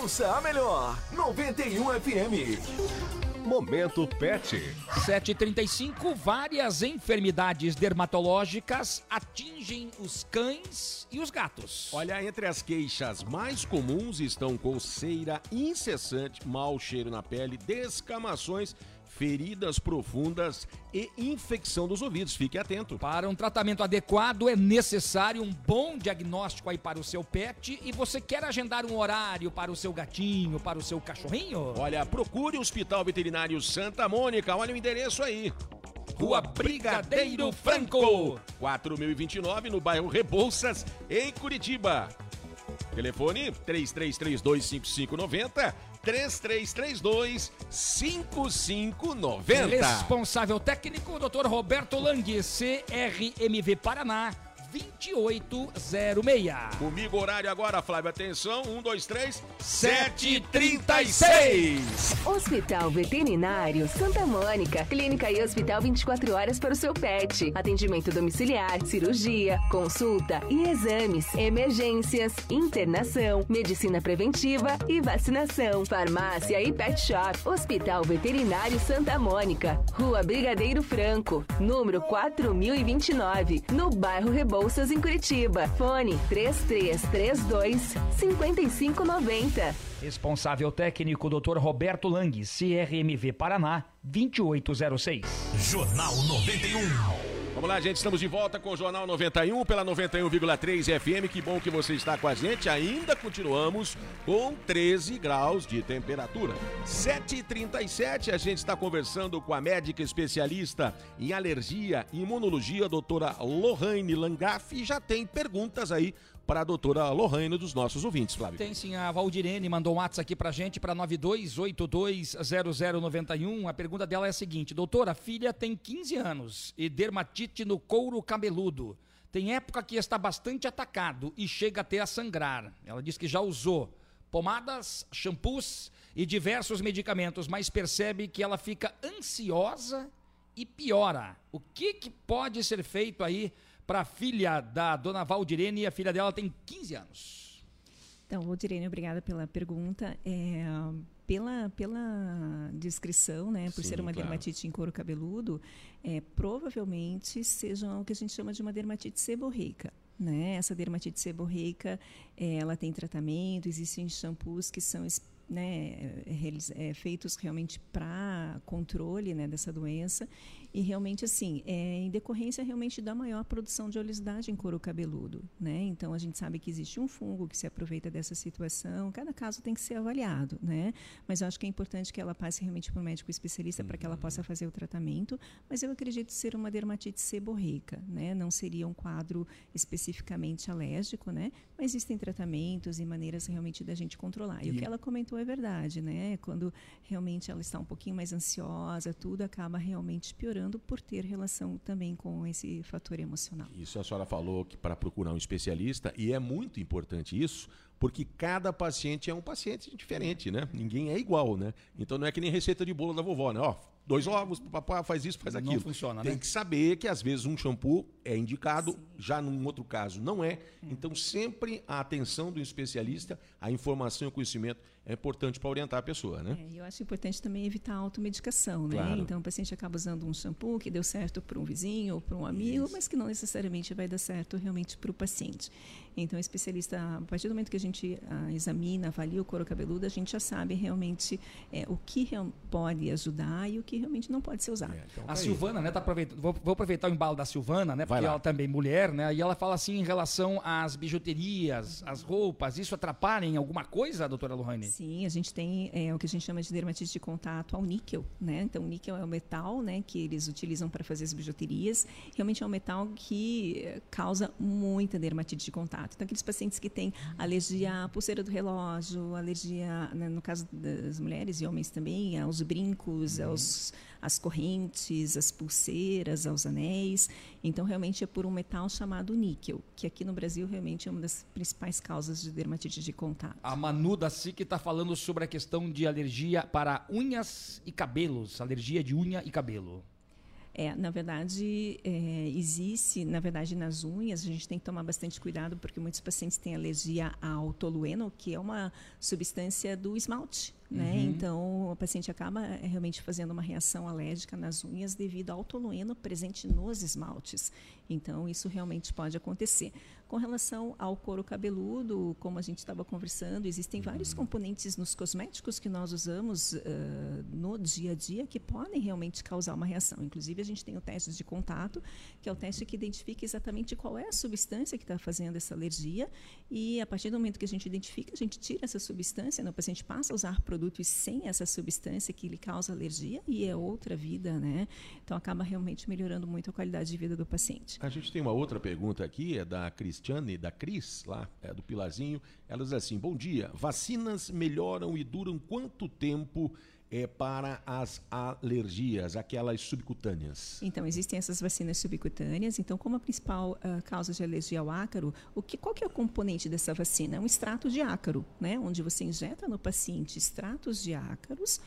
Ouça a melhor, 91 FM. Momento Pet. 7h35, várias enfermidades dermatológicas atingem os cães e os gatos. Olha, entre as queixas mais comuns estão coceira incessante, mau cheiro na pele, descamações, feridas profundas e infecção dos ouvidos. Fique atento. Para um tratamento adequado é necessário um bom diagnóstico aí para o seu pet e você quer agendar um horário para o seu gatinho, para o seu cachorrinho? Olha, procure o Hospital Veterinário Santa Mônica. Olha o endereço aí. Rua Brigadeiro Franco, 4029, no bairro Rebouças, em Curitiba. Telefone 33325590, 3332 5590. Responsável técnico, Dr. Roberto Lang, CRMV Paraná. 2806. Comigo, horário agora, Flávio. Atenção, 1, 2, 3, 7h36. Hospital Veterinário Santa Mônica. Clínica e hospital 24 horas para o seu pet. Atendimento domiciliar, cirurgia, consulta e exames, emergências, internação, medicina preventiva e vacinação. Farmácia e pet shop. Hospital Veterinário Santa Mônica. Rua Brigadeiro Franco, número 4029, no bairro Rebouças, em Curitiba. Fone 3332 5590. Responsável técnico, Dr. Roberto Lang, CRMV Paraná, 2806. Jornal 91. Vamos lá, gente, estamos de volta com o Jornal 91 pela 91,3 FM. Que bom que você está com a gente. Ainda continuamos com 13 graus de temperatura. 7h37, a gente está conversando com a médica especialista em alergia e imunologia, doutora Lohane Langaf. E já tem perguntas aí para a doutora Lohane dos nossos ouvintes, Flávio. Tem sim, a Valdirene mandou um WhatsApp aqui pra gente, para 92820091. A pergunta dela é a seguinte: Doutora, a filha tem 15 anos e dermatite no couro cabeludo. Tem época que está bastante atacado e chega até a sangrar. Ela diz que já usou pomadas, shampoos e diversos medicamentos, mas percebe que ela fica ansiosa e piora. O que, que pode ser feito aí para a filha da dona Valdirene? A filha dela tem 15 anos. Então, Valdirene, obrigada pela pergunta. É, pela, pela descrição, né, por Sim, ser uma claro. dermatite em couro cabeludo, é, provavelmente seja o que a gente chama de uma dermatite seborreica. Né? Essa dermatite seborreica, é, ela tem tratamento, existem shampoos que são né, realiz- é, feitos realmente para controle né, dessa doença. E realmente, assim, é em decorrência realmente da maior produção de oleosidade em couro cabeludo. Né? Então, a gente sabe que existe um fungo que se aproveita dessa situação. Cada caso tem que ser avaliado, né? Mas eu acho que é importante que ela passe realmente para um médico especialista uhum. para que ela possa fazer o tratamento. Mas eu acredito ser uma dermatite seborreica, né? Não seria um quadro especificamente alérgico, né? Mas existem tratamentos e maneiras realmente da gente controlar. E, e o que ela comentou é verdade, né? Quando realmente ela está um pouquinho mais ansiosa, tudo acaba realmente piorando por ter relação também com esse fator emocional. Isso a senhora falou que para procurar um especialista, e é muito importante isso, porque cada paciente é um paciente diferente, né? Ninguém é igual, né? Então não é que nem receita de bolo da vovó, né? Ó, dois ovos, papai faz isso, faz aquilo. Não funciona, Tem né? que saber que às vezes um shampoo é indicado, Sim. já num outro caso não é. é. Então sempre a atenção do especialista, a informação e o conhecimento é importante para orientar a pessoa, né? É, eu acho importante também evitar a automedicação, né? Claro. Então o paciente acaba usando um shampoo que deu certo para um vizinho ou para um amigo, Isso. mas que não necessariamente vai dar certo realmente para o paciente. Então, o especialista, a partir do momento que a gente ah, examina, avalia o couro cabeludo, a gente já sabe realmente é, o que pode ajudar e o que realmente não pode ser usado. É, então, a tá Silvana, né, tá aproveitando, vou, vou, aproveitar o embalo da Silvana, né, porque ela também é mulher, né, e ela fala assim em relação às bijuterias, às roupas, isso atrapalha em alguma coisa, doutora Lohane? Sim, a gente tem é, o que a gente chama de dermatite de contato ao níquel, né, então o níquel é o metal, né, que eles utilizam para fazer as bijuterias, realmente é um metal que eh, causa muita dermatite de contato. Então, aqueles pacientes que têm alergia à pulseira do relógio, alergia, né, no caso das mulheres e homens também, aos brincos, uhum. aos, às correntes, às pulseiras, aos anéis. Então, realmente é por um metal chamado níquel, que aqui no Brasil realmente é uma das principais causas de dermatite de contato. A Manu da SIC está falando sobre a questão de alergia para unhas e cabelos, alergia de unha e cabelo. É, na verdade, é, existe, na verdade, nas unhas, a gente tem que tomar bastante cuidado, porque muitos pacientes têm alergia ao tolueno, que é uma substância do esmalte. Né? Uhum. Então, o paciente acaba é, realmente fazendo uma reação alérgica nas unhas devido ao tolueno presente nos esmaltes. Então, isso realmente pode acontecer. Com relação ao couro cabeludo, como a gente estava conversando, existem uhum. vários componentes nos cosméticos que nós usamos uh, no dia a dia que podem realmente causar uma reação. Inclusive, a gente tem o teste de contato, que é o teste que identifica exatamente qual é a substância que está fazendo essa alergia. E a partir do momento que a gente identifica, a gente tira essa substância, né? o paciente passa a usar produtos sem essa substância que lhe causa alergia e é outra vida, né? Então acaba realmente melhorando muito a qualidade de vida do paciente. A gente tem uma outra pergunta aqui, é da Cristiane, da Cris, lá, é do Pilarzinho. Ela diz assim: Bom dia, vacinas melhoram e duram quanto tempo? É, para as alergias, aquelas subcutâneas? Então, existem essas vacinas subcutâneas. Então, como a principal uh, causa de alergia ao ácaro, o que, qual que é o componente dessa vacina? É um extrato de ácaro, né? onde você injeta no paciente extratos de ácaros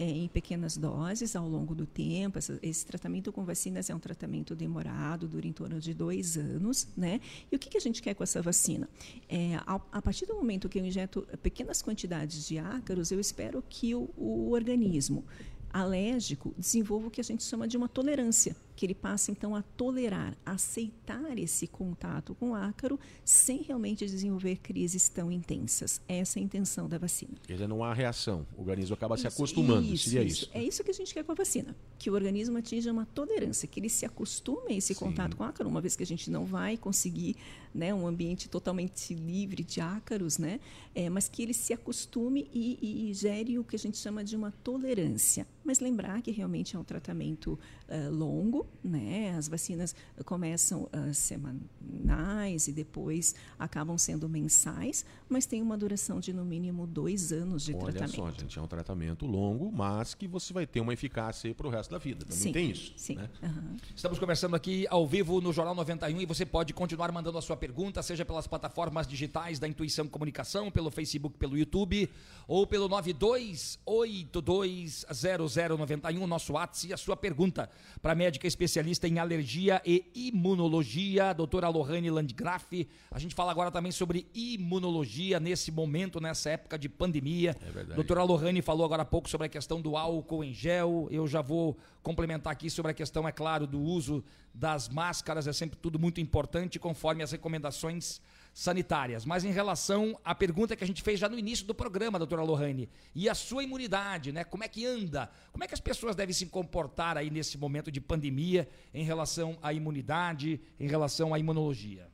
é, em pequenas doses ao longo do tempo. Essa, esse tratamento com vacinas é um tratamento demorado, dura em torno de dois anos. Né? E o que, que a gente quer com essa vacina? É, a, a, partir do momento que eu injeto pequenas quantidades de ácaros, eu espero que o, o organismo alérgico desenvolva o que a gente chama de uma tolerância que ele passa então a tolerar, a aceitar esse contato com o ácaro sem realmente desenvolver crises tão intensas. Essa é a intenção da vacina. Dizer, não há reação, o organismo acaba isso, se acostumando, isso, seria isso. isso. É isso que a gente quer com a vacina, que o organismo atinja uma tolerância, que ele se acostume a esse Sim. contato com o ácaro, uma vez que a gente não vai conseguir né, um ambiente totalmente livre de ácaros, né, é, mas que ele se acostume e, e gere o que a gente chama de uma tolerância. Mas lembrar que realmente é um tratamento uh, longo, né? As vacinas começam uh, semanais e depois acabam sendo mensais, mas tem uma duração de no mínimo dois anos de Olha tratamento. Olha só, gente, é um tratamento longo, mas que você vai ter uma eficácia para o resto da vida. Também sim, tem isso. Sim. Né? Uhum. Estamos conversando aqui ao vivo no Jornal 91 e você pode continuar mandando a sua pergunta, seja pelas plataformas digitais da Intuição Comunicação, pelo Facebook, pelo YouTube, ou pelo 92820091, nosso WhatsApp, e a sua pergunta para a médica especialista em alergia e imunologia, doutora Lohane Landgraf. A gente fala agora também sobre imunologia nesse momento, nessa época de pandemia. É verdade. Doutora Lohane falou agora há pouco sobre a questão do álcool em gel. Eu já vou complementar aqui sobre a questão, é claro, do uso das máscaras. É sempre tudo muito importante, conforme as recomendações sanitárias. Mas em relação à pergunta que a gente fez já no início do programa, doutora Lohane, e a sua imunidade, né? Como é que anda? Como é que as pessoas devem se comportar aí nesse momento de pandemia em relação à imunidade, em relação à imunologia?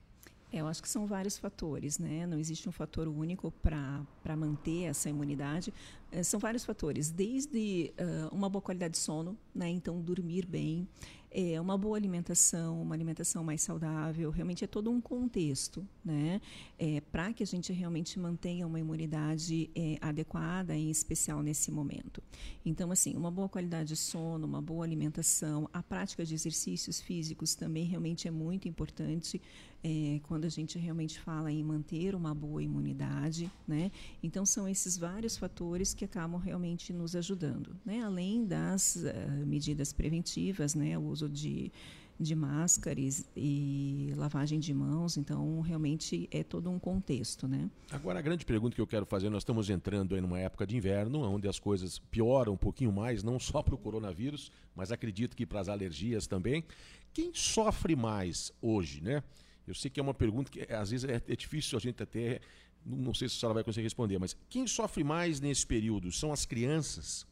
É, eu acho que são vários fatores, né? Não existe um fator único para manter essa imunidade. É, são vários fatores, desde uh, uma boa qualidade de sono, né? Então, dormir bem, é, uma boa alimentação, uma alimentação mais saudável, realmente é todo um contexto, né? É, para que a gente realmente mantenha uma imunidade é, adequada, em especial nesse momento. Então, assim, uma boa qualidade de sono, uma boa alimentação, a prática de exercícios físicos também realmente é muito importante é, quando a gente realmente fala em manter uma boa imunidade, né? Então, são esses vários fatores que acabam realmente nos ajudando, né? Além das uh, medidas preventivas, né? O uso de, de máscaras e lavagem de mãos, então realmente é todo um contexto, né? Agora a grande pergunta que eu quero fazer, nós estamos entrando aí numa época de inverno, onde as coisas pioram um pouquinho mais, não só para o coronavírus, mas acredito que para as alergias também. Quem sofre mais hoje, né? Eu sei que é uma pergunta que às vezes é, é difícil a gente até, não sei se a senhora vai conseguir responder, mas quem sofre mais nesse período são as crianças?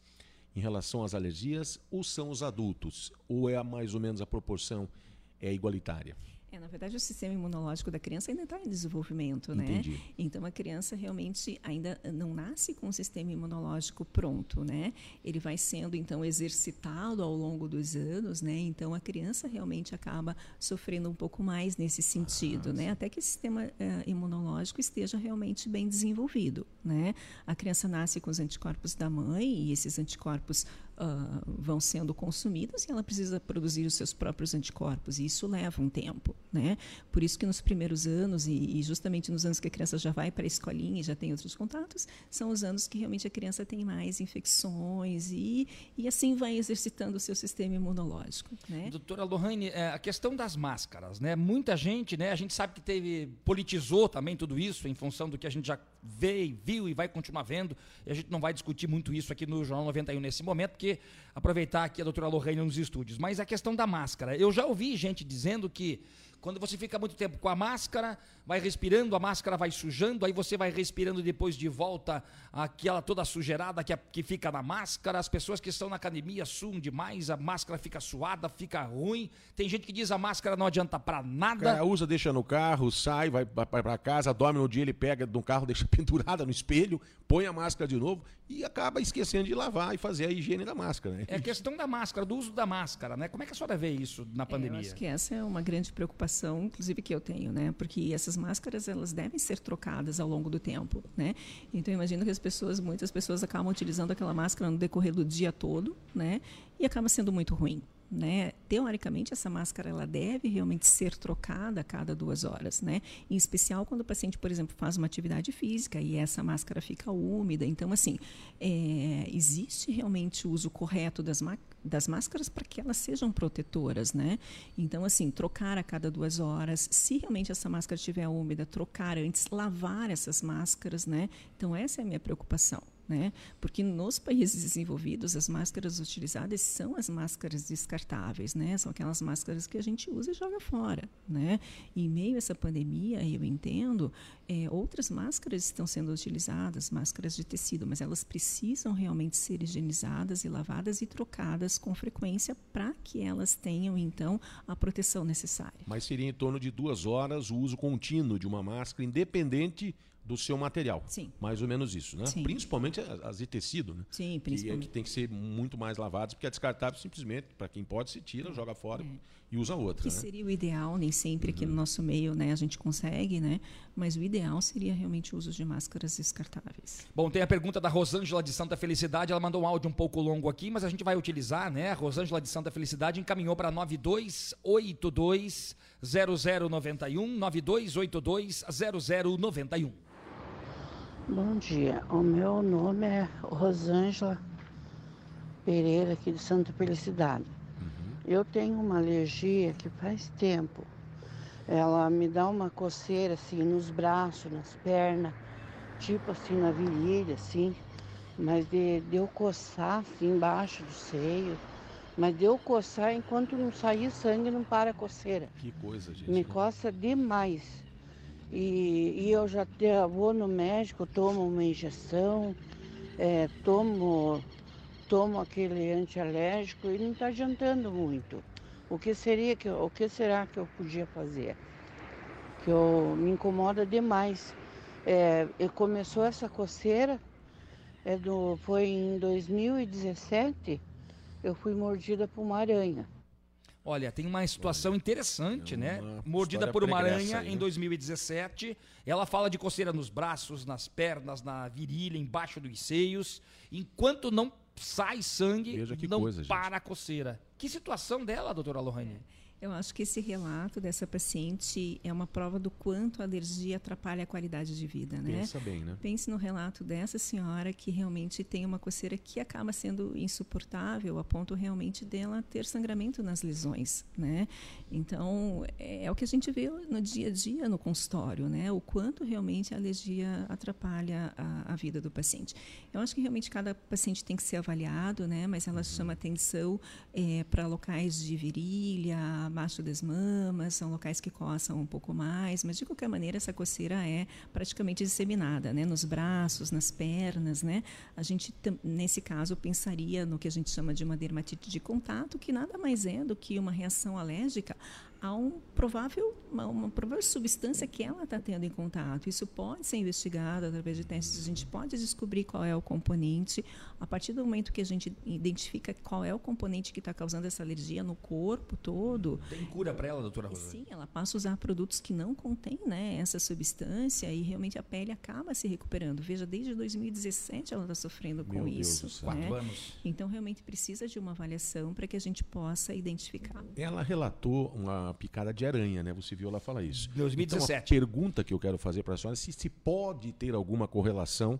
em relação às alergias ou são os adultos? Ou é mais ou menos a proporção é igualitária? É, na verdade, o sistema imunológico da criança ainda está em desenvolvimento, né? Entendi. Então, a criança realmente ainda não nasce com o sistema imunológico pronto, né? Ele vai sendo, então, exercitado ao longo dos anos, né? Então, a criança realmente acaba sofrendo um pouco mais nesse sentido, ah, né? Até que o sistema uh, imunológico esteja realmente bem desenvolvido, né? A criança nasce com os anticorpos da mãe e esses anticorpos uh, vão sendo consumidos e ela precisa produzir os seus próprios anticorpos e isso leva um tempo, né? Por isso que nos primeiros anos e, e justamente nos anos que a criança já vai para a escolinha e já tem outros contatos, são os anos que realmente a criança tem mais infecções e, e assim vai exercitando o seu sistema imunológico, né? Doutora Lohane, é, a questão das máscaras, né? Muita gente, né? A gente sabe que teve politizou também tudo isso em função do que a gente já veio, viu e vai continuar vendo. E a gente não vai discutir muito isso aqui no Jornal 91 nesse momento, aproveitar aqui a doutora Lorraine nos estúdios. Mas a questão da máscara. Eu já ouvi gente dizendo que quando você fica muito tempo com a máscara, vai respirando, a máscara vai sujando, aí você vai respirando depois de volta aquela toda sujeirada que, que fica na máscara. As pessoas que estão na academia suam demais, a máscara fica suada, fica ruim. Tem gente que diz a máscara não adianta para nada. Cara, usa, deixa no carro, sai, vai, para casa, dorme no dia, ele pega no carro, deixa pendurada no espelho, põe a máscara de novo e acaba esquecendo de lavar e fazer a higiene da máscara. Né? É a questão da máscara, do uso da máscara, né? Como é que a senhora vê isso na pandemia? É, eu acho que essa é uma grande preocupação, inclusive que eu tenho, né? Porque essas máscaras elas devem ser trocadas ao longo do tempo, né? Então eu imagino que as pessoas, muitas pessoas acabam utilizando aquela máscara no decorrer do dia todo, né? E acaba sendo muito ruim, né? Teoricamente, essa máscara ela deve realmente ser trocada a cada duas horas, né? Em especial quando o paciente, por exemplo, faz uma atividade física e essa máscara fica úmida. Então, assim, é, existe realmente o uso correto das, das máscaras para que elas sejam protetoras, né? Então, assim, trocar a cada duas horas. Se realmente essa máscara estiver úmida, trocar antes, lavar essas máscaras, né? Então, essa é a minha preocupação. Né? Porque nos países desenvolvidos as máscaras utilizadas são as máscaras descartáveis, né? São aquelas máscaras que a gente usa e joga fora, né? E em meio a essa pandemia, eu entendo, é, outras máscaras estão sendo utilizadas, máscaras de tecido, mas elas precisam realmente ser higienizadas e lavadas e trocadas com frequência para que elas tenham então a proteção necessária. Mas seria em torno de duas horas o uso contínuo de uma máscara, independente do seu material. Sim. Mais ou menos isso, né? Sim. Principalmente as de tecido, né? Sim, principalmente. Que, é que tem que ser muito mais lavadas, porque é descartável simplesmente, para quem pode, se tira, é. joga fora é. e usa outra. Que né? seria o ideal, nem sempre uhum. aqui no uhum. nosso meio né, a gente consegue, né? Mas o ideal seria realmente o uso de máscaras descartáveis. Bom, tem a pergunta da Rosângela de Santa Felicidade, ela mandou um áudio um pouco longo aqui, mas a gente vai utilizar, né? A Rosângela de Santa Felicidade encaminhou para 9282 0091 9282 0091. Bom dia, o meu nome é Rosângela Pereira, aqui de Santa Felicidade. Uhum. Eu tenho uma alergia que faz tempo. Ela me dá uma coceira assim nos braços, nas pernas, tipo assim na virilha, assim. Mas de, de eu coçar assim embaixo do seio. Mas de eu coçar enquanto não sair sangue não para a coceira. Que coisa, gente. Me coça demais. E, e eu já te- vou no médico, tomo uma injeção, é, tomo, tomo aquele antialérgico e não está adiantando muito. O que seria que o que será que eu podia fazer? Que eu, me incomoda demais. É, começou essa coceira, é do, foi em 2017, eu fui mordida por uma aranha. Olha, tem uma situação interessante, né? Mordida história por uma aranha aí, em né? 2017. Ela fala de coceira nos braços, nas pernas, na virilha, embaixo dos seios. Enquanto não sai sangue, não coisa, gente. para a coceira. Que situação dela, doutora Lohane? Eu acho que esse relato dessa paciente é uma prova do quanto a alergia atrapalha a qualidade de vida, né? Pensa bem, né? Pense no relato dessa senhora que realmente tem uma coceira que acaba sendo insuportável a ponto realmente dela ter sangramento nas lesões, né? Então, é, é o que a gente vê no dia a dia no consultório, né? O quanto realmente a alergia atrapalha a, a vida do paciente. Eu acho que realmente cada paciente tem que ser avaliado, né? Mas ela chama atenção para locais de virilha, abaixo das mamas, são locais que coçam um pouco mais, mas de qualquer maneira essa coceira é praticamente disseminada, né? Nos braços, nas pernas, né? A gente nesse caso pensaria no que a gente chama de uma dermatite de contato, que nada mais é do que uma reação alérgica a um provável, uma, uma provável substância que ela está tendo em contato. Isso pode ser investigado através de testes. A gente pode descobrir qual é o componente. A partir do momento que a gente identifica qual é o componente que está causando essa alergia no corpo todo, Tem cura para ela, doutora Rosane? Sim, ela passa a usar produtos que não contêm né, essa substância e realmente a pele acaba se recuperando. Veja, desde 2017 ela está sofrendo com Meu Deus isso. do céu. né? Quatro anos. Então, realmente precisa de uma avaliação para que a gente possa identificar. Ela relatou uma picada de aranha, né? Você viu ela falar isso. 2017. Então, a pergunta que eu quero fazer para a senhora é se, se pode ter alguma correlação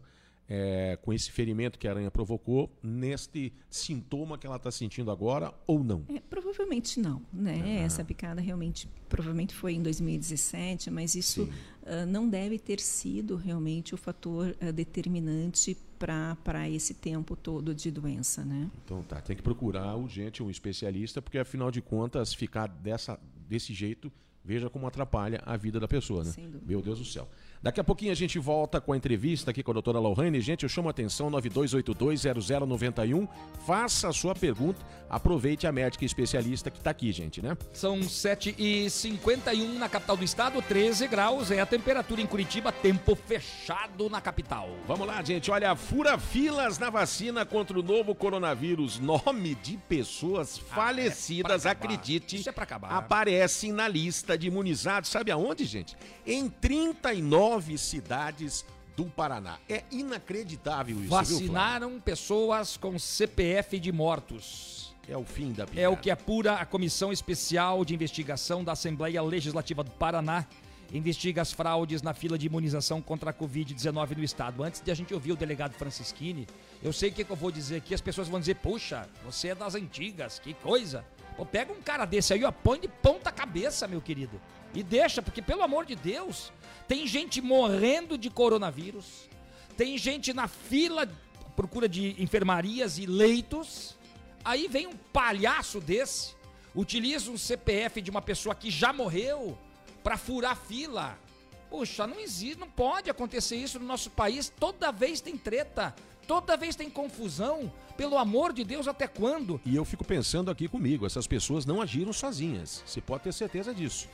é, com esse ferimento que a aranha provocou neste sintoma que ela está sentindo agora ou não. É, provavelmente não, né? Essa picada realmente, provavelmente foi em 2017, mas isso ah, não deve ter sido realmente o fator ah, determinante para esse tempo todo de doença, né? Então tá, tem que procurar urgente um especialista, porque afinal de contas, ficar dessa, desse jeito, veja como atrapalha a vida da pessoa, né? Meu Deus do céu. Daqui a pouquinho a gente volta com a entrevista aqui com a doutora Lohane. Gente, eu chamo a atenção 92820091. Faça a sua pergunta. Aproveite a médica especialista que está aqui, gente, né? São 7h51 na capital do estado, 13 graus é a temperatura em Curitiba, tempo fechado na capital. Vamos lá, gente. Olha, fura filas na vacina contra o novo coronavírus. Nome de pessoas falecidas, acredite, Ah, Isso é acabar. aparecem na lista de imunizados. Sabe aonde, gente? Em 39 cidades do Paraná. É inacreditável isso, viu? Vacinaram pessoas com CPF de mortos. É o fim da É o que apura a Comissão Especial de Investigação da Assembleia Legislativa do Paraná. Investiga as fraudes na fila de imunização contra a Covid-19 no estado. Antes de a gente ouvir o delegado Francisquini, eu sei o que, que eu vou dizer aqui. As pessoas vão dizer: Puxa, você é das antigas, que coisa. Pô, pega um cara desse aí, ó, põe de ponta cabeça, meu querido. E deixa, porque pelo amor de Deus, tem gente morrendo de coronavírus, tem gente na fila procura de enfermarias e leitos. Aí vem um palhaço desse, utiliza um CPF de uma pessoa que já morreu para furar fila. Puxa, não existe, não pode acontecer isso no nosso país. Toda vez tem treta, toda vez tem confusão. Pelo amor de Deus, até quando? E eu fico pensando aqui comigo, essas pessoas não agiram sozinhas. Você pode ter certeza disso.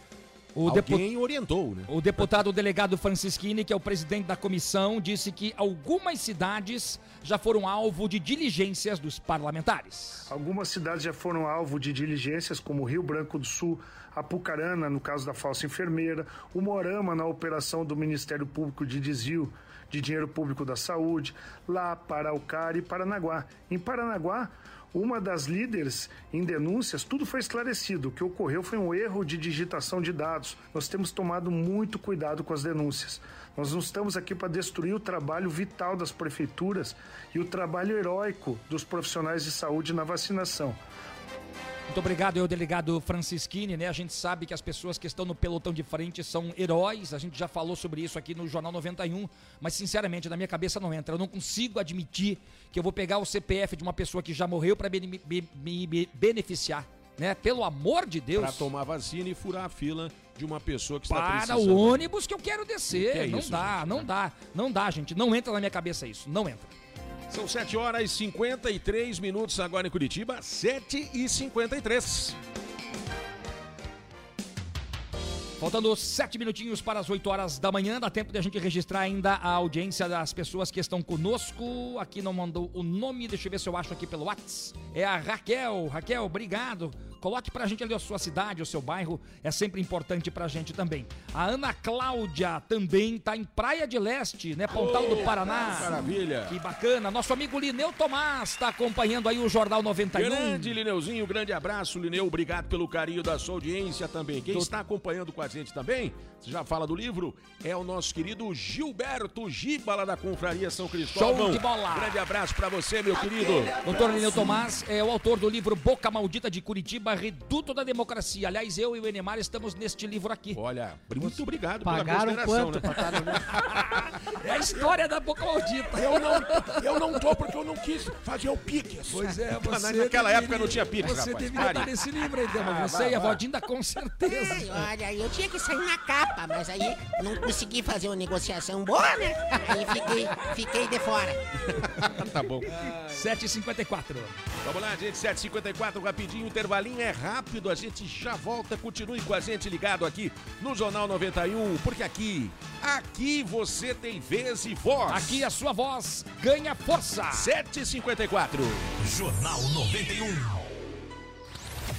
O Alguém depu- orientou, né? O deputado delegado Francisquini, que é o presidente da comissão, disse que algumas cidades já foram alvo de diligências dos parlamentares. Algumas cidades já foram alvo de diligências, como Rio Branco do Sul, Apucarana, no caso da falsa enfermeira, o Morama, na operação do Ministério Público de Desvio de Dinheiro Público da Saúde, lá Paraucara e Paranaguá. Em Paranaguá, uma das líderes em denúncias, tudo foi esclarecido. O que ocorreu foi um erro de digitação de dados. Nós temos tomado muito cuidado com as denúncias. Nós não estamos aqui para destruir o trabalho vital das prefeituras e o trabalho heróico dos profissionais de saúde na vacinação. Muito obrigado, eu, delegado Francisquini, né? A gente sabe que as pessoas que estão no pelotão de frente são heróis, a gente já falou sobre isso aqui no Jornal 91, mas sinceramente, na minha cabeça não entra. Eu não consigo admitir que eu vou pegar o CPF de uma pessoa que já morreu para me, me- me beneficiar, né? Pelo amor de Deus. Para tomar vacina e furar a fila de uma pessoa que está Para precisando. o ônibus que eu quero descer. Que é não isso, dá, não dá, não dá, gente. Não entra na minha cabeça isso, não entra. São 7 horas e 53 minutos agora em Curitiba, 7 e 53. Faltando sete minutinhos para as 8 horas da manhã, dá tempo de a gente registrar ainda a audiência das pessoas que estão conosco. Aqui não mandou o nome, deixa eu ver se eu acho aqui pelo WhatsApp. É a Raquel. Raquel, obrigado. Coloque pra gente ali a sua cidade, o seu bairro, é sempre importante pra gente também. A Ana Cláudia também tá em Praia de Leste, né? Pontal do Paraná. Maravilha. Que bacana. Nosso amigo Lineu Tomás tá acompanhando aí o Jornal 91. Grande Lineuzinho, grande abraço, Lineu. Obrigado pelo carinho da sua audiência também. Quem está acompanhando com a gente também, já fala do livro, é o nosso querido Gilberto Gíbala da Confraria São Cristóvão. Show de bola. Grande abraço pra você, meu querido. Doutor Lineu Tomás é o autor do livro Boca Maldita de Curitiba, Reduto da Democracia. Aliás, eu e o Enemar estamos neste livro aqui. Olha, muito obrigado Pagaram pela consideração, quanto né? É a história da Boca Maldita. Eu não, eu não tô porque eu não quis fazer o Piques. Pois é, Mas você naquela deveria- época não tinha Pix, Você rapaz. deveria Pare. estar nesse livro aí, Dama. Ah, Você vai, e a. Vodinda, com certeza. Ai, olha, eu tinha que sair na capa, mas aí não consegui fazer uma negociação boa, né? Aí fiquei, fiquei de fora. tá bom. 7h54. Vamos lá, gente, 7h54, rapidinho, intervalinho é rápido, a gente já volta, continue com a gente ligado aqui no Jornal 91, porque aqui, aqui você tem vez e voz. Aqui a sua voz ganha força. 7h54. Jornal 91.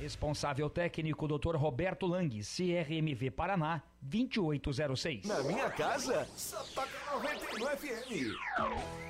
Responsável técnico Dr. Roberto Lang, CRMV Paraná, 2806. Na minha casa, só toca 91 FM.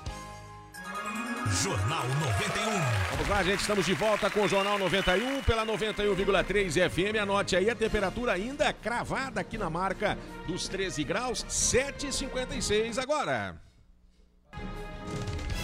Jornal 91. Vamos lá, gente, estamos de volta com o Jornal 91 pela 91,3 FM. Anote aí a temperatura ainda cravada aqui na marca dos 13 graus, 7,56 agora.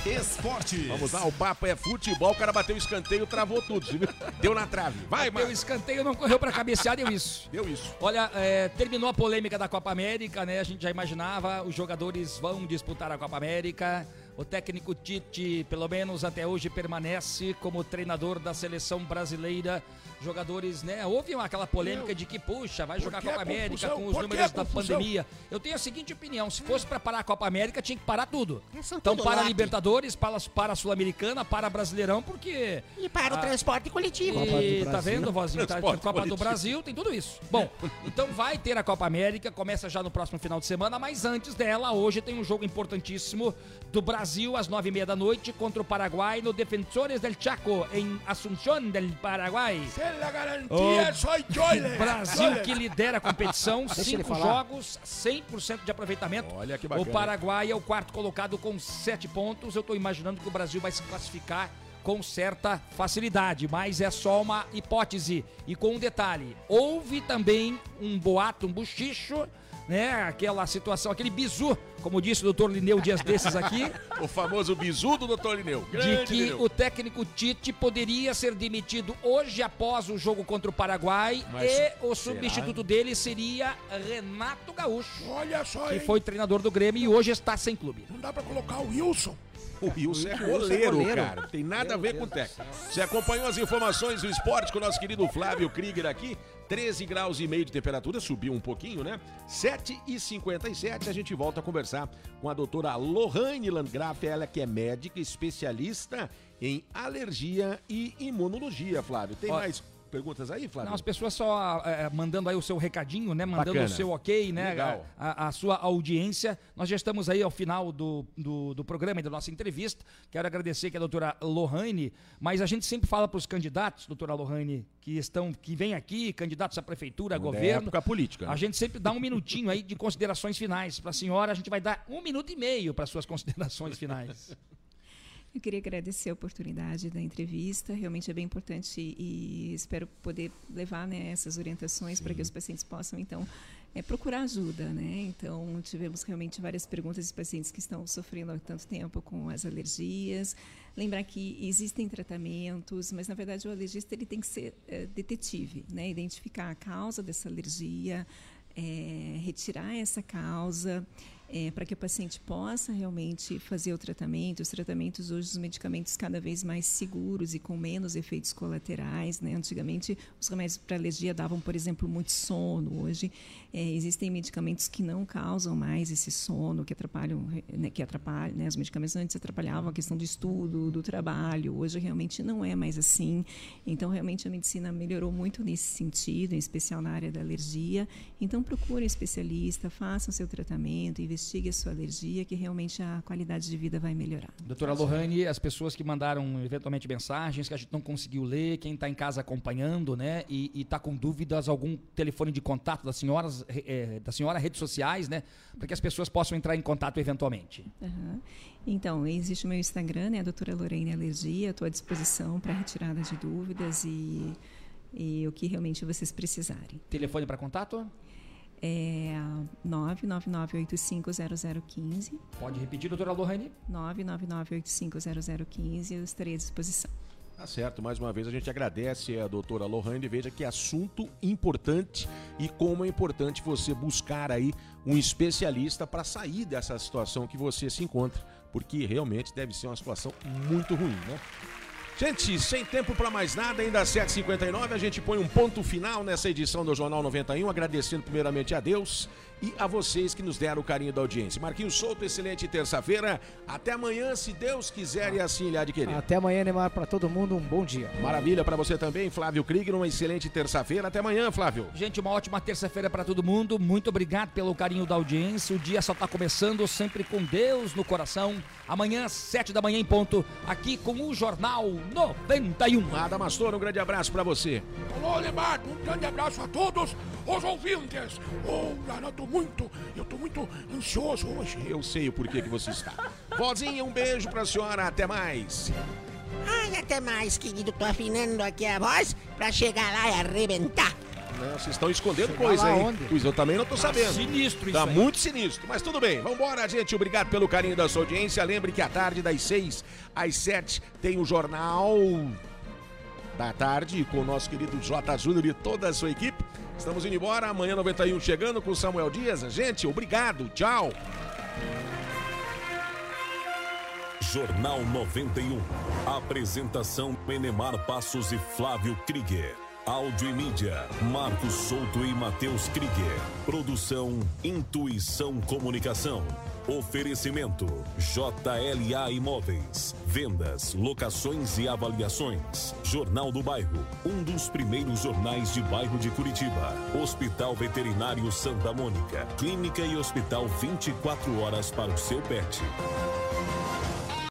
Esportes. Vamos lá, o papo é futebol, o cara bateu o escanteio, travou tudo, viu? deu na trave. Vai, mano. escanteio não correu pra cabecear, deu isso. Deu isso. Olha, é, terminou a polêmica da Copa América, né? A gente já imaginava, os jogadores vão disputar a Copa América. O técnico Tite, pelo menos até hoje, permanece como treinador da seleção brasileira. Jogadores, né? Houve aquela polêmica de que, puxa, vai jogar a Copa América com os números da pandemia. Eu tenho a seguinte opinião: se fosse pra parar a Copa América, tinha que parar tudo. Então, para a. Libertadores, para, para a Sul-Americana, para Brasileirão, porque. E para o Ah, transporte coletivo. e tá vendo, vozinho? Tá, Copa do. Brasil, tem tudo isso. Bom, então vai ter a Copa América, começa já no próximo final de semana, mas antes dela, hoje tem um jogo importantíssimo do Brasil às nove e meia da noite contra o Paraguai no Defensores del Chaco, em Asunción del Paraguai. Se la garantía O soy yo. le- Brasil que lidera a competição, cinco jogos, 100% de aproveitamento. Olha que O bacana. Paraguai é o quarto colocado com sete pontos. Eu estou imaginando que o Brasil vai se classificar com certa facilidade, mas é só uma hipótese. E com um detalhe: houve também um boato, um buchicho, né? Aquela situação, aquele bizu, como disse o doutor Lineu dias desses aqui. O famoso bizu do Dr. Lineu. de Grande que Lineu. o técnico Tite poderia ser demitido hoje após o jogo contra o Paraguai Mas e o será? substituto dele seria Renato Gaúcho, Olha só, que hein? foi treinador do Grêmio e hoje está sem clube. Não dá pra colocar o Wilson. O Wilson é Wilson é goleiro, cara. Tem nada a ver com técnico. Você acompanhou as informações do esporte com o nosso querido Flávio Krieger aqui. 13 graus e meio de temperatura, subiu um pouquinho, né? 7 e 57 a gente volta a conversar com a doutora Lohane Landgraf, ela que é médica especialista em alergia e imunologia, Flávio. Tem Ó, mais perguntas aí, Flávio? Não, as pessoas só é, mandando aí o seu recadinho, né? Mandando Bacana. o seu ok, né? Legal. A, a- sua audiência. Nós já estamos aí ao final do, do, do programa e da nossa entrevista. Quero agradecer que a doutora Lohane, mas a gente sempre fala para os candidatos, doutora Lohane, que estão, que vêm aqui, candidatos à prefeitura, a É governo. época política, né? A gente sempre dá um minutinho aí de considerações finais. Para a senhora, a gente vai dar um minuto e meio para suas considerações finais. Eu queria agradecer a oportunidade da entrevista. Realmente é bem importante e espero poder levar né, essas orientações para que os pacientes possam, então, é, procurar ajuda. Né? Então, tivemos realmente várias perguntas de pacientes que estão sofrendo há tanto tempo com as alergias. Lembrar que existem tratamentos, mas, na verdade, o alergista ele tem que ser é, detetive, né? identificar a causa dessa alergia, é, retirar essa causa é, para que o paciente possa realmente fazer o tratamento. Os tratamentos hoje, os medicamentos cada vez mais seguros e com menos efeitos colaterais. Né? Antigamente, os remédios para alergia davam, por exemplo, muito sono. Hoje, é, existem medicamentos que não causam mais esse sono, que atrapalham, né, que atrapalham, né? Os medicamentos antes atrapalhavam a questão do estudo, do trabalho. Hoje, realmente, não é mais assim. Então, realmente, a medicina melhorou muito nesse sentido, em especial na área da alergia. Então, procure um especialista, faça o seu tratamento, investigue a sua alergia, que realmente a qualidade de vida vai melhorar. Doutora Lohane, as pessoas que mandaram eventualmente mensagens que a gente não conseguiu ler, quem está em casa acompanhando, né, e está com dúvidas, algum telefone de contato das senhoras, eh, da senhora, redes sociais, né, para que as pessoas possam entrar em contato eventualmente. Aham. Então, existe o meu Instagram, né, a doutora Lorena Alergia, estou à disposição para retirada de dúvidas e, e o que realmente vocês precisarem. Telefone para contato? É 999850015. Pode repetir, doutora Lohane? 999850015, eu estarei à disposição. Tá certo, mais uma vez a gente agradece a doutora Lohane, veja que assunto importante e como é importante você buscar aí um especialista para sair dessa situação que você se encontra, porque realmente deve ser uma situação muito ruim, né? Gente, sem tempo para mais nada, ainda às 7h59, a gente põe um ponto final nessa edição do Jornal 91, agradecendo primeiramente a Deus e a vocês que nos deram o carinho da audiência. Marquinhos Souto, excelente terça-feira. Até amanhã, se Deus quiser e assim há de querer. Até amanhã, Neymar, para todo mundo, um bom dia. Maravilha para você também, Flávio Krieger, uma excelente terça-feira. Até amanhã, Flávio. Gente, uma ótima terça-feira para todo mundo. Muito obrigado pelo carinho da audiência. O dia só está começando, sempre com Deus no coração. Amanhã, sete da manhã em ponto, aqui com o Jornal 91. Nada, Mastor, um grande abraço para você. Alô, Lemar, um grande abraço a todos os ouvintes. Eu tô muito, eu tô muito ansioso hoje. Eu sei o porquê que você está. Vozinha, um beijo pra senhora, até mais. Ai, até mais, querido. Tô afinando aqui a voz pra chegar lá e arrebentar. Não, vocês estão escondendo Chegar coisa aí. onde? Pois eu também não tô Tá sabendo. sinistro Tá isso aí. muito sinistro, mas tudo bem. Vambora, gente. Obrigado pelo carinho da sua audiência. Lembre que à tarde, das 6 às 7, tem o Jornal da Tarde com o nosso querido J. Júnior e toda a sua equipe. Estamos indo embora. Amanhã 91 chegando com o Samuel Dias. Gente, obrigado. Tchau. Jornal 91. Apresentação Enemar Passos e Flávio Krieger. Áudio e mídia, Marcos Souto e Matheus Krieger. Produção Intuição Comunicação. Oferecimento JLA Imóveis. Vendas, locações e avaliações. Jornal do Bairro, um dos primeiros jornais de bairro de Curitiba. Hospital Veterinário Santa Mônica. Clínica e hospital 24 horas para o seu pet.